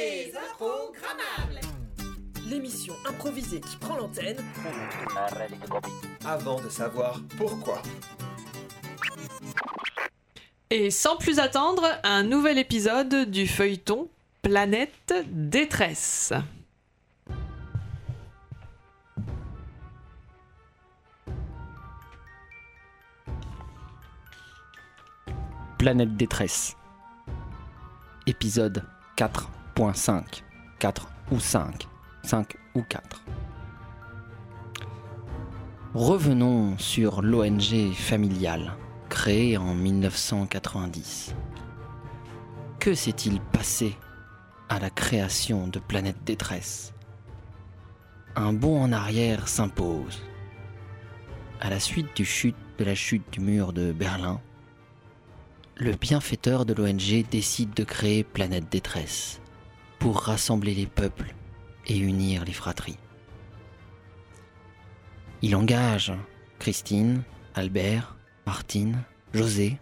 Les Improgrammables. L'émission improvisée qui prend l'antenne Avant de savoir pourquoi. Et sans plus attendre, un nouvel épisode du feuilleton Planète Détresse. Planète détresse. Épisode 4.5. 4 ou 5. 5 ou 4. Revenons sur l'ONG familiale, créée en 1990. Que s'est-il passé à la création de Planète Détresse? Un bond en arrière s'impose. À la suite de la chute du mur de Berlin, le bienfaiteur de l'ONG décide de créer Planète Détresse pour rassembler les peuples et unir les fratries. Il engage Christine, Albert, Martine, José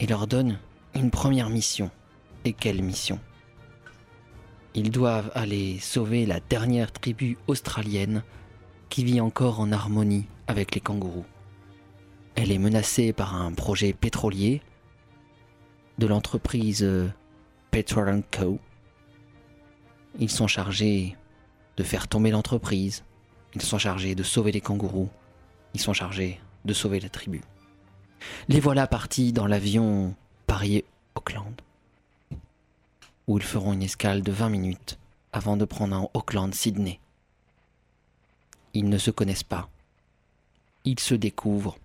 et leur donne une première mission. Et quelle mission? Ils doivent aller sauver la dernière tribu australienne qui vit encore en harmonie avec les kangourous. Elle est menacée par un projet pétrolier de l'entreprise euh, Petrol Co. Ils sont chargés de faire tomber l'entreprise. Ils sont chargés de sauver les kangourous. Ils sont chargés de sauver la tribu. Les voilà partis dans l'avion Paris-Auckland, où ils feront une escale de 20 minutes avant de prendre un Auckland-Sydney. Ils ne se connaissent pas. Ils se découvrent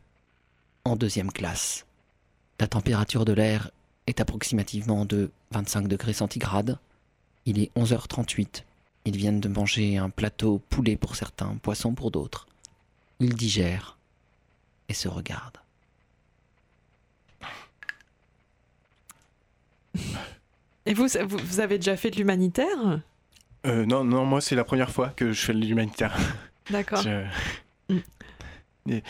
en deuxième classe. La température de l'air est approximativement de 25 degrés centigrades. Il est 11h38. Ils viennent de manger un plateau poulet pour certains, poisson pour d'autres. Ils digèrent et se regardent. Et vous, vous, avez déjà fait de l'humanitaire? Euh, non, non, moi c'est la première fois que je fais de l'humanitaire. D'accord. Je- Mm. Et,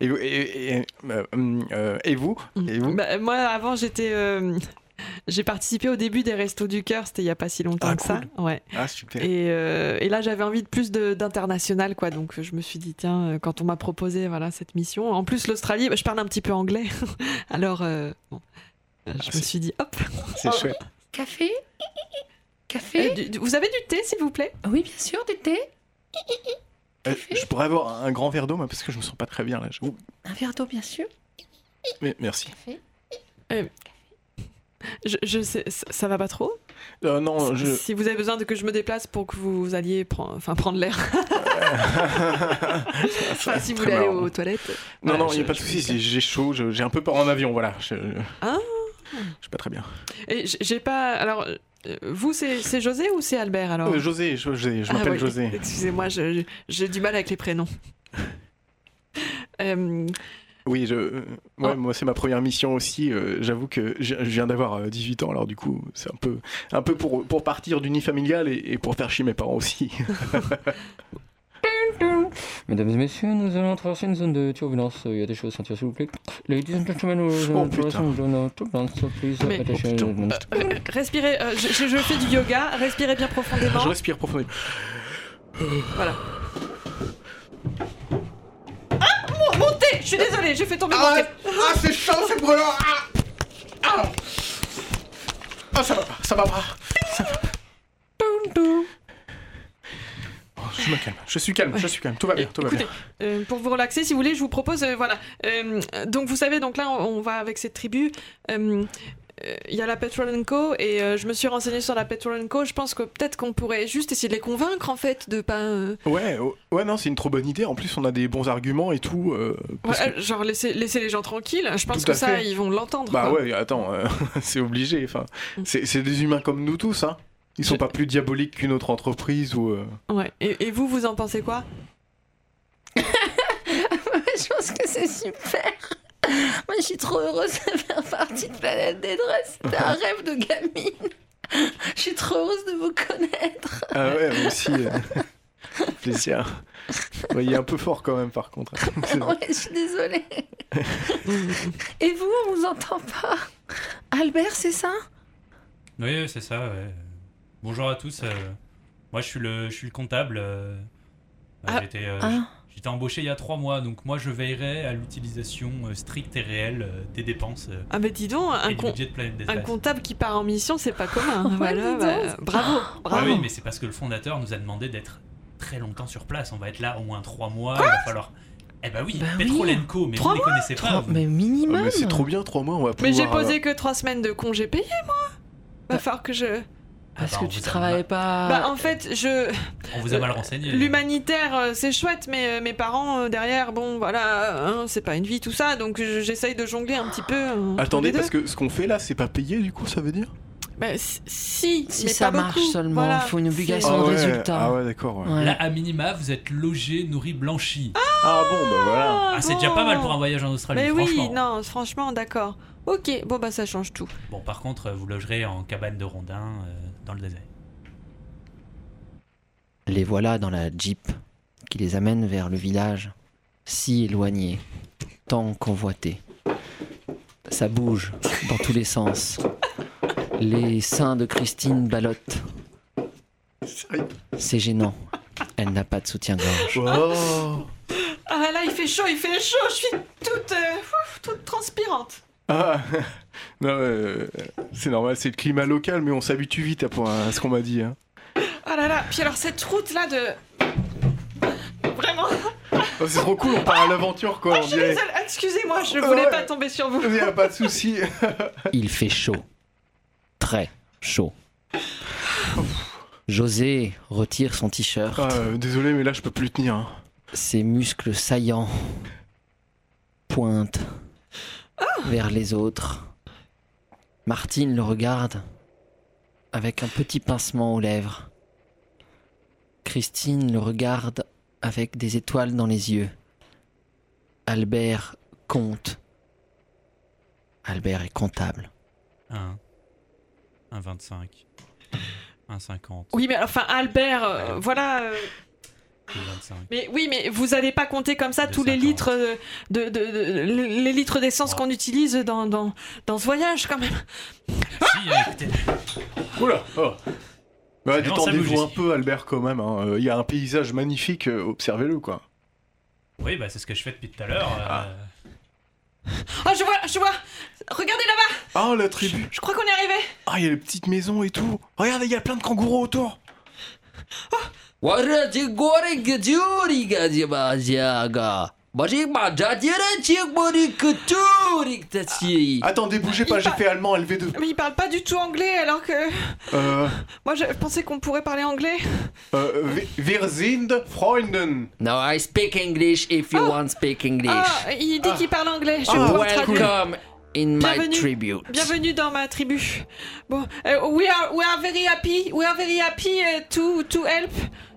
et, vous- et- et- euh, euh, et vous Et vous? Bah, Moi, avant, j'étais. euh, J'ai participé au début des Restos du Cœur, c'était il y a pas si longtemps Ah, que ça. Ouais. Ah, super. Et, euh, et là, j'avais envie de plus d'international, quoi. Donc, je me suis dit, tiens, euh, quand on m'a proposé voilà, cette mission, en plus, l'Australie, bah, je parle un petit peu anglais. (laughs) Alors, euh, bon, euh, je me suis dit, hop. C'est chouette. Café? Café? Euh, du- du- vous avez du thé, s'il vous plaît? Oui, bien sûr, du thé. Euh, je pourrais avoir un grand verre d'eau, moi, parce que je me sens pas très bien là. Un verre d'eau, bien sûr. mais merci. Euh, je, je sais, ça, va pas trop? Euh, non, je. Si vous avez besoin de que je me déplace pour que vous alliez prendre, enfin, prendre l'air. (laughs) Enfin, si vous voulez aller aux toilettes. Non, Voilà, non, il n'y a je- pas de souci, j'ai chaud, je- j'ai un peu peur en avion, voilà. Je, je Ah suis pas très bien. Et j'ai pas. Alors, euh, vous, c'est José ou c'est Albert alors? Euh, José, José, je Ah, m'appelle José. Excusez-moi, je- j'ai du mal avec les prénoms. (laughs) Euh, Oui, je, euh, ouais, moi c'est ma première mission aussi. euh, J'avoue que je viens d'avoir euh, 18 ans, alors du coup c'est un peu, un peu pour, pour partir du nid familial et, et pour faire chier mes parents aussi. (laughs) Mesdames et messieurs, nous allons traverser une zone de turbulence. Il y a des choses à sentir, s'il vous plaît. Ladies and gentlemen, nous allons Oh, putain. traverser une zone de turbulence. Please, Mais- attention. euh, respirez, euh, je, je- je fais du yoga, respirez bien profondément. je respire profondément. Voilà. Ah mon, mon thé Je suis désolée, j'ai fait tomber mon thé. Ah, c'est chaud, c'est brûlant Ah, ah. Ah, ça va pas, ça va pas. Ça va. Oh, je me calme, je suis calme, je suis calme, tout va bien, tout va Écoutez, bien. euh, pour vous relaxer, si vous voulez, je vous propose, euh, voilà. Euh, donc vous savez, donc là, on, on va avec cette tribu. euh, y a la Petrol Co et euh, je me suis renseignée sur la Petrol Co. Je pense que peut-être qu'on pourrait juste essayer de les convaincre en fait de pas. euh, Ouais, oh, ouais, non, c'est une trop bonne idée. En plus, on a des bons arguments et tout. euh, parce ouais, que- genre laisser, laisser les gens tranquilles. Je pense Tout que ça, fait. ils vont l'entendre. Bah quoi. ouais, attends, euh, (laughs) c'est obligé. Enfin, Mm. c'est c'est des humains comme nous tous, hein. Ils sont pas plus diaboliques qu'une autre entreprise ou. euh, Ouais. Et, et vous, vous en pensez quoi? (laughs) Je pense que c'est super. Moi, je suis trop heureuse de faire partie de Planète Détresse. C'était un rêve de gamine. Je suis trop heureuse de vous connaître. Ah ouais, moi aussi. euh, Plaisir. Ouais, il est un peu fort quand même, par contre. (laughs) Ouais, je suis désolée. Et vous, on vous entend pas Albert, c'est ça? Oui, c'est ça, ouais. Bonjour à tous. euh, moi, je suis le, je suis le comptable. euh, Ah, J'étais euh, ah. J'étais embauché il y a trois mois, donc moi, je veillerai à l'utilisation euh, stricte et réelle euh, des dépenses euh, Ah, mais dis donc, un, un comptable qui part en mission, c'est pas commun. (laughs) Ouais, voilà, dis bah, bravo, Ah bravo. oui, mais c'est parce que le fondateur nous a demandé d'être très longtemps sur place. On va être là au moins trois mois. il va falloir. Eh bah oui, Bah oui. Petrolenco, mais vous ne les connaissez pas. Vous. mais minimum. Ah, mais c'est trop bien, trois mois, on va pouvoir... Mais j'ai posé que trois semaines de congés payés, moi. Va falloir que je. Parce Ah bah, que on tu vous a travaillais mal- pas. Bah, en fait, je. On vous a mal renseigné. L'humanitaire, euh, c'est chouette, mais euh, mes parents euh, derrière, bon, voilà, hein, c'est pas une vie tout ça, donc je- j'essaye de jongler un petit peu. euh, entre Attendez, parce que ce qu'on fait là, c'est pas payé du coup, ça veut dire? Bah, si, si, Si mais ça pas marche beaucoup. seulement, Voilà, faut une obligation Ah de ouais, résultat. Ah ouais, d'accord. ouais. Ouais. Là, à minima, vous êtes logé, nourri, blanchi. Ah bon, bah voilà. Ah, c'est déjà pas mal pour un voyage en Australie, Mais oui, franchement. non, franchement, d'accord. Ok, bon, bah ça change tout. Bon, par contre, euh, vous logerez en cabane de rondin euh, dans le désert. Les voilà dans la jeep qui les amène vers le village, si éloigné, tant convoité. Ça bouge dans tous les sens. Les seins de Christine ballottent. C'est gênant. Elle n'a pas de soutien-gorge. Oh. Ah là là, il fait chaud, il fait chaud, je suis toute, euh, toute transpirante. Ah, (laughs) non, euh, c'est normal, c'est le climat local, mais on s'habitue vite à, pour- à ce qu'on m'a dit. Hein. Ah là là, puis alors cette route là de. Vraiment. Oh, c'est trop cool, on part à l'aventure quoi. Oh, on je suis dirait. excusez-moi, je voulais Ouais. pas tomber sur vous. Il a pas de souci. (laughs) Il fait chaud. Très chaud. José retire son t-shirt. Ah, euh, désolé, mais là je peux plus tenir. hein. Ses muscles saillants pointent vers les autres. Martine le regarde avec un petit pincement aux lèvres. Christine le regarde avec des étoiles dans les yeux. Albert compte. Albert est comptable. 1, 1, 25, 1, 50, Oui, mais enfin, Albert, euh, voilà. euh, 2, 25. Mais oui, mais vous allez pas compter comme ça De tous les 50. litres euh, de, de- de- les litres d'essence Oh. qu'on utilise dans, dans, dans ce voyage quand même. Si, euh, écoutez, Oula oh. Bah, détendez-vous un peu, Albert, quand même. hein. Euh, Il y a un paysage magnifique, euh, observez-le quoi. oui, bah, c'est ce que je fais depuis tout à l'heure. euh, Ah. Oh, je vois, je vois. Regardez là-bas. Ah, la tribu. Je crois qu'on est arrivé. Ah, il y a les petites maisons et tout. Regardez, il y a plein de kangourous autour. Attendez, bougez pas, j'ai fait allemand LV2. Mais il parle pas du tout anglais alors que Euh, moi je pensais qu'on pourrait parler anglais. euh, wir- sind Freunden. Now I speak English if you want speak English. Ah, il dit qu'il parle anglais. Je traduire. Welcome in my Bienvenue. tribute. Bienvenue dans ma tribu. Bon, euh, we are we are very happy. We are very happy uh, to to help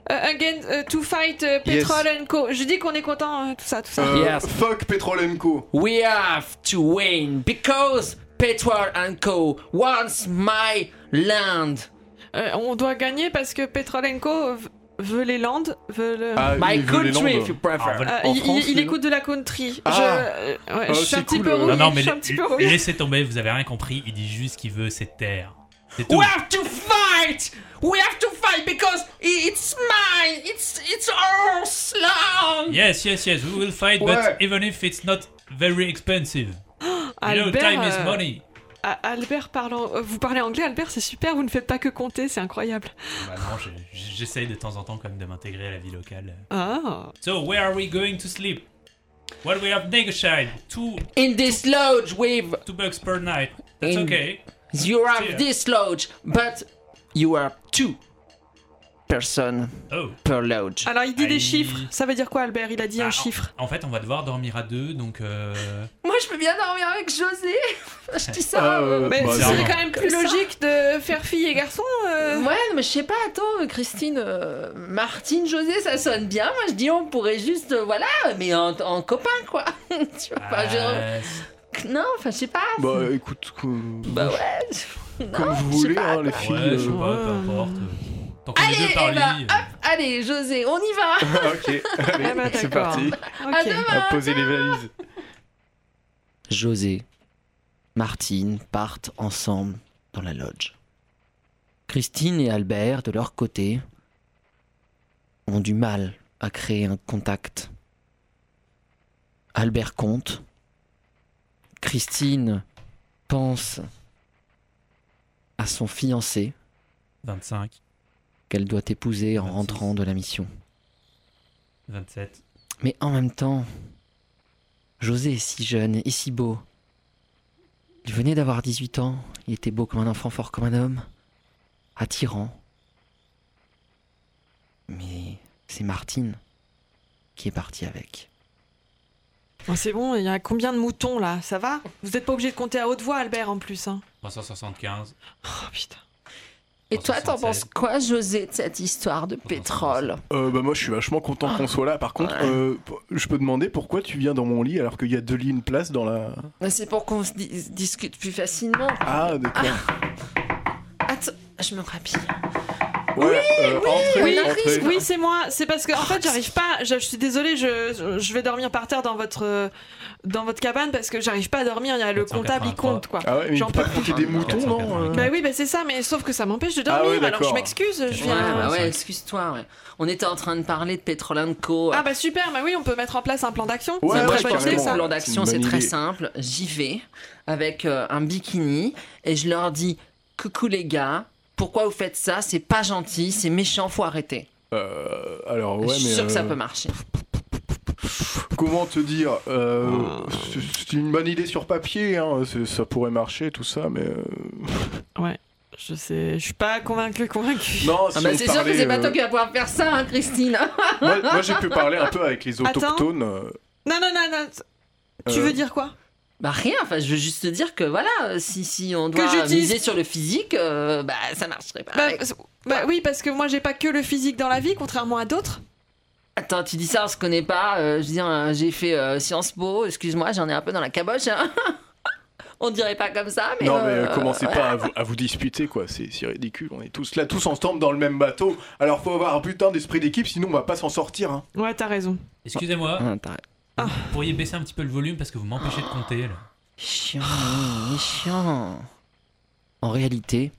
uh, again uh, to fight uh, Yes. Petrol and Co. Je dis qu'on est content, euh, tout ça, tout ça. Euh, Yes. Fuck Petrolenco. We have to win because Petrol and Co wants my land. Euh, on doit gagner parce que Petrol and Co veut les Landes, veut le. Ah, My country, Landes. if you prefer. Ah. Euh, il, France, il- il les écoute de la country. Ah. je, ouais, je suis un petit cool, peu rouillée. Non, non, mais je suis un petit peu la- rouillée. laissez tomber, vous avez rien compris. Il dit juste qu'il veut cette terre. C'est tout. We have to fight. We have to fight because it's mine. It's it's our land. Yes, yes, yes, we will fight, Ouais. but even if it's not very expensive. You know, time is euh, money. Albert parle en- euh, vous parlez anglais, Albert, c'est super, vous ne faites pas que compter, c'est incroyable. Bah non, je- j'essaye de temps en temps quand même de m'intégrer à la vie locale. Ah. So, where are we going to sleep? What we have negotiated? Two, In this lodge with two bucks per night. That's In- okay. you have Yeah. this lodge, but you are two person Oh. per lodge. Alors il dit des chiffres, ça veut dire quoi Albert? Il a dit Ah, un en- chiffre. En fait, on va devoir dormir à deux, donc euh, (laughs) Moi, je peux bien dormir avec José. (laughs) je dis ça. Ah, euh, Mais bah, c'est quand même plus logique de faire fille et garçon. euh. Ouais, mais je sais pas, attends, Christine, euh, Martine, José, ça sonne bien. Moi, je dis, on pourrait juste, euh, voilà, mais en, en copain, quoi. (laughs) tu vois, pas, genre- euh, Non, enfin, je sais pas. Bah écoute, co- Bah ouais. Non, comme vous voulez, pas, hein, les filles. ouais, je sais euh, pas, peu importe. Tant qu'on est Allez, deux par eh ben, lit. hop, allez, José, on y va. (laughs) ok, allez, Ah bah, c'est d'accord. parti. Ok. On va poser les valises. José, Martine partent ensemble dans la lodge. Christine et Albert, de leur côté, ont du mal à créer un contact. Albert compte. Christine pense à son fiancé 25, qu'elle doit épouser en rentrant de la mission. 27. Mais en même temps, José est si jeune et si beau. Il venait d'avoir 18 ans, il était beau comme un enfant, fort comme un homme, attirant. Mais c'est Martine qui est partie avec. Bon, c'est bon, il y a combien de moutons là? Ça va? Vous n'êtes pas obligé de compter à haute voix, Albert, en plus. Hein? 375. Oh putain. Et toi, t'en penses quoi, José, de cette histoire de pétrole? Euh, bah moi je suis vachement content qu'on soit là. Par contre, euh, je peux demander pourquoi tu viens dans mon lit alors qu'il y a deux lits une place dans la. Mais C'est pour qu'on se dis- discute plus facilement. Ah d'accord. Attends, je me rhabille. Ouais, euh, entrez, oui, entrez. oui, c'est moi. C'est parce que en fait, j'arrive pas. Je, je suis désolée. Je, je vais dormir par terre dans votre euh, dans votre cabane parce que j'arrive pas à dormir. Il y a le comptable, il compte quoi. Ah ouais, mais il J'en peux pas compter des moutons, non euh Bah oui, bah c'est ça. Mais sauf que ça m'empêche de Ah dormir. ouais, alors je m'excuse. Je Ouais, viens. bah ouais, excuse-toi. ouais. On était en train de parler de Petrol Co. Ah bah super. Bah oui, on peut mettre en place un plan d'action. C'est moi, je idée, que plan d'action, C'est très simple. J'y vais avec euh, un bikini et je leur dis Coucou les gars, pourquoi vous faites ça C'est pas gentil, c'est méchant, faut arrêter. Euh, alors ouais, je suis mais sûre que ça euh, peut marcher. comment te dire euh, c'est- C'est une bonne idée sur papier, hein, ça pourrait marcher tout ça, mais. euh, Ouais. Je sais. Je suis pas convaincu, convaincu. Non, Ah si bah on c'est sûr que c'est pas euh, toi qui vas pouvoir faire ça, hein, Christine. Moi, moi, j'ai pu parler un peu avec les Attends. autochtones. euh, Non, non, non, non. Tu Euh, veux dire quoi? Bah rien, enfin je veux juste te dire que voilà, si, si on Que doit miser sur le physique, euh, bah ça marcherait pas. bah, avec. bah oui, parce que moi j'ai pas que le physique dans la vie, contrairement à d'autres. Attends, tu dis ça, on se connaît pas. euh, je veux dire, euh, j'ai fait euh, Sciences Po, excuse-moi, j'en ai un peu dans la caboche. hein. (laughs) on dirait pas comme ça, mais. non, mais euh, commencez ouais. pas à vous, à vous disputer, quoi. C'est c'est ridicule. On est tous là, tous ensemble dans le même bateau. Alors, faut avoir un putain d'esprit d'équipe, sinon on va pas s'en sortir. Hein. Ouais, t'as raison. Excusez-moi, Ah, t'as- vous pourriez baisser un petit peu le volume parce que vous m'empêchez de compter. Là. Chiant. En réalité,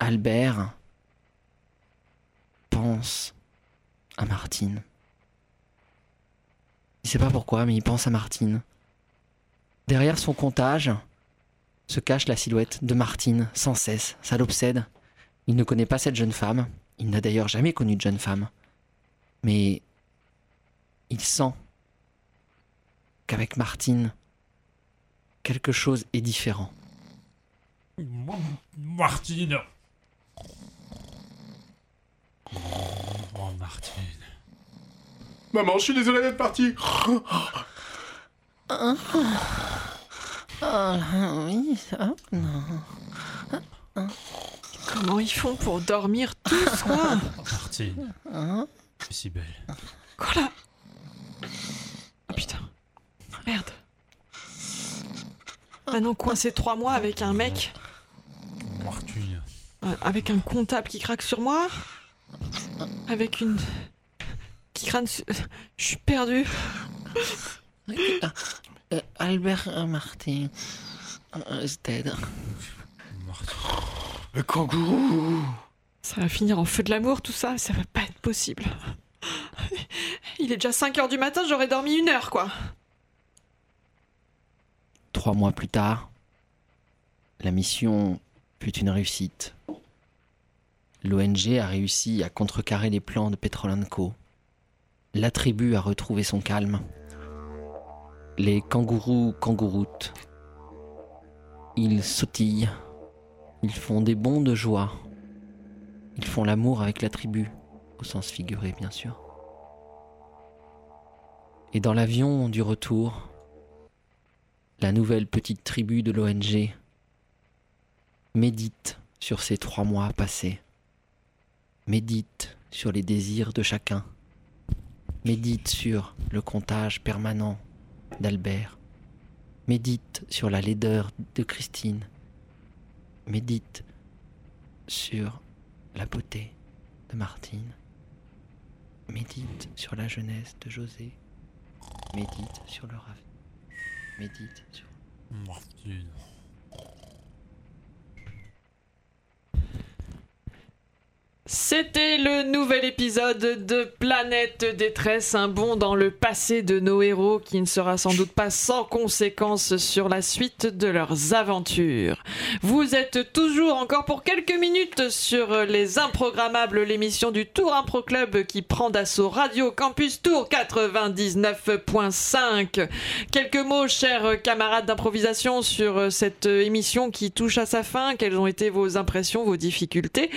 Albert pense à Martine. Il sait pas pourquoi, mais il pense à Martine. Derrière son comptage se cache la silhouette de Martine, sans cesse. Ça l'obsède. Il ne connaît pas cette jeune femme. Il n'a d'ailleurs jamais connu de jeune femme. Mais il sent qu'avec Martine, quelque chose est différent. Martine Oh, Martine. Maman, je suis désolé d'être parti. Ah, ah, oui, ça. Non. Comment ils font pour dormir tous, quoi Martine, tu es si belle. Quoi là? Merde. Maintenant coincé trois mois avec un mec, Martine. euh, avec un comptable qui craque sur moi, avec une qui crâne. sur- Je suis perdu. Euh, Albert euh, Martin. Euh, je t'aide. Le kangourou. Ça va finir en feu de l'amour, tout ça, ça va pas être possible. Il est déjà 5 heures du matin, j'aurais dormi une heure, quoi. Trois mois plus tard, la mission fut une réussite. L'ONG a réussi à contrecarrer les plans de Petrol. La tribu a retrouvé son calme. Les kangourous kangouroutent. Ils sautillent. Ils font des bonds de joie. Ils font l'amour avec la tribu, au sens figuré bien sûr. Et dans l'avion du retour, la nouvelle petite tribu de l'ONG médite sur ces trois mois passés, médite sur les désirs de chacun, médite sur le comptage permanent d'Albert, médite sur la laideur de Christine, médite sur la beauté de Martine, médite sur la jeunesse de José, médite sur leur avenir, médite sur... C'était le nouvel épisode de Planète Détresse, un bond dans le passé de nos héros qui ne sera sans doute pas sans conséquences sur la suite de leurs aventures. Vous êtes toujours encore pour quelques minutes sur les improgrammables, l'émission du Tour Impro Club qui prend d'assaut Radio Campus Tour 99.5. Quelques mots, chers camarades d'improvisation, sur cette émission qui touche à sa fin. Quelles ont été vos impressions, vos difficultés?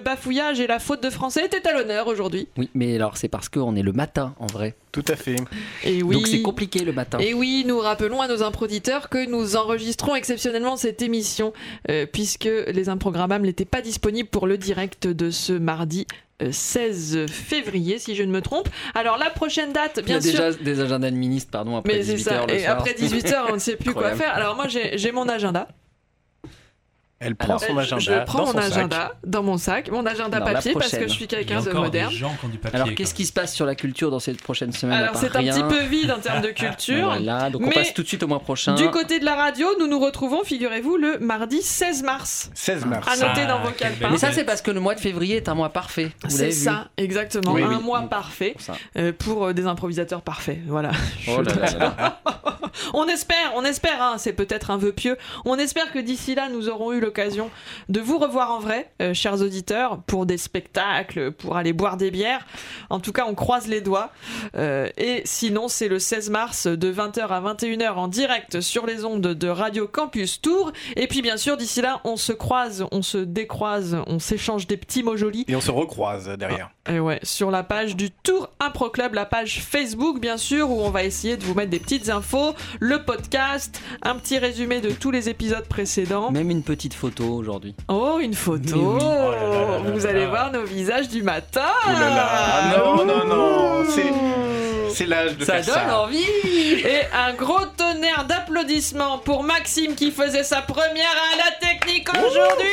Bafouillage et la faute de français étaient à l'honneur aujourd'hui. Oui, mais alors c'est parce qu'on est le matin en vrai. Tout à fait. Et oui. Donc c'est compliqué le matin. Et oui, nous rappelons à nos improditeurs que nous enregistrons exceptionnellement cette émission euh, puisque les improgrammables n'étaient pas disponibles pour le direct de ce mardi. euh, 16 février, si je ne me trompe. Alors la prochaine date, Il y a bien sûr. déjà des agendas de ministres, pardon, après Mais c'est 18h ça. le Et soir. après 18h, on ne sait plus quoi faire. Alors moi, j'ai mon agenda. Elle prend son agenda Je prends dans mon son sac. agenda dans mon sac, mon agenda Non, papier parce que je suis quelqu'un a de moderne. des gens qui ont du papier. Alors qu'est-ce qui se passe sur la culture dans cette prochaine semaine Alors c'est un petit peu vide en termes de (laughs) culture. Voilà, donc on mais passe tout de suite au mois prochain. Du côté de la radio, nous nous retrouvons, figurez-vous, le mardi 16 mars. 16 mars. À noter Ah, dans vos quelle calepins. Mais ça c'est parce que le mois de février est un mois parfait. C'est vu ça, exactement. Oui, un oui. mois Donc, parfait pour euh, pour euh, des improvisateurs parfaits. Voilà. Oh là là. (laughs) On espère, on espère, hein, c'est peut-être un vœu pieux. On espère que d'ici là, nous aurons eu l'occasion de vous revoir en vrai, euh, chers auditeurs, pour des spectacles, pour aller boire des bières. En tout cas, on croise les doigts. Euh, et sinon, c'est le 16 mars de 20h à 21h en direct sur les ondes de Radio Campus Tour. Et puis, bien sûr, d'ici là, on se croise, on se décroise, on s'échange des petits mots jolis. Et on se recroise derrière. Et ouais, sur la page du Tour Impro Club, la page Facebook bien sûr, où on va essayer de vous mettre des petites infos, le podcast, un petit résumé de tous les épisodes précédents. Même une petite photo aujourd'hui. Oh, une photo oui. Oh là là là là Vous là allez là. voir nos visages du matin Oh là là. Ah non, non, non. C'est, c'est l'âge de Ça faire donne ça. envie Et un gros tonnerre d'applaudissements pour Maxime qui faisait sa première à la technique aujourd'hui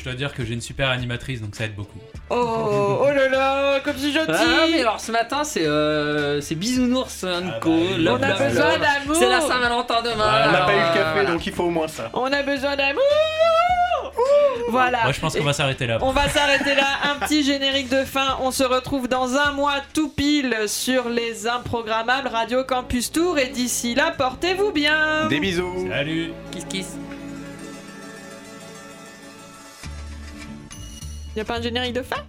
Je dois dire que j'ai une super animatrice, donc ça aide beaucoup. Oh, oh là là, comme si je Ah mais alors ce matin c'est euh, c'est bisounours Ah bah On a besoin d'amour C'est la Saint-Valentin demain. Voilà. On n'a pas eu le euh, café, voilà. donc il faut au moins ça. On a besoin d'amour Voilà Moi, je pense qu'on va s'arrêter là. On va s'arrêter là, un petit générique de fin. On se retrouve dans un mois tout pile sur les improgrammables Radio Campus Tour. Et d'ici là, portez-vous bien. Des bisous. Salut Kiss kiss. Y a pas un générique de fin?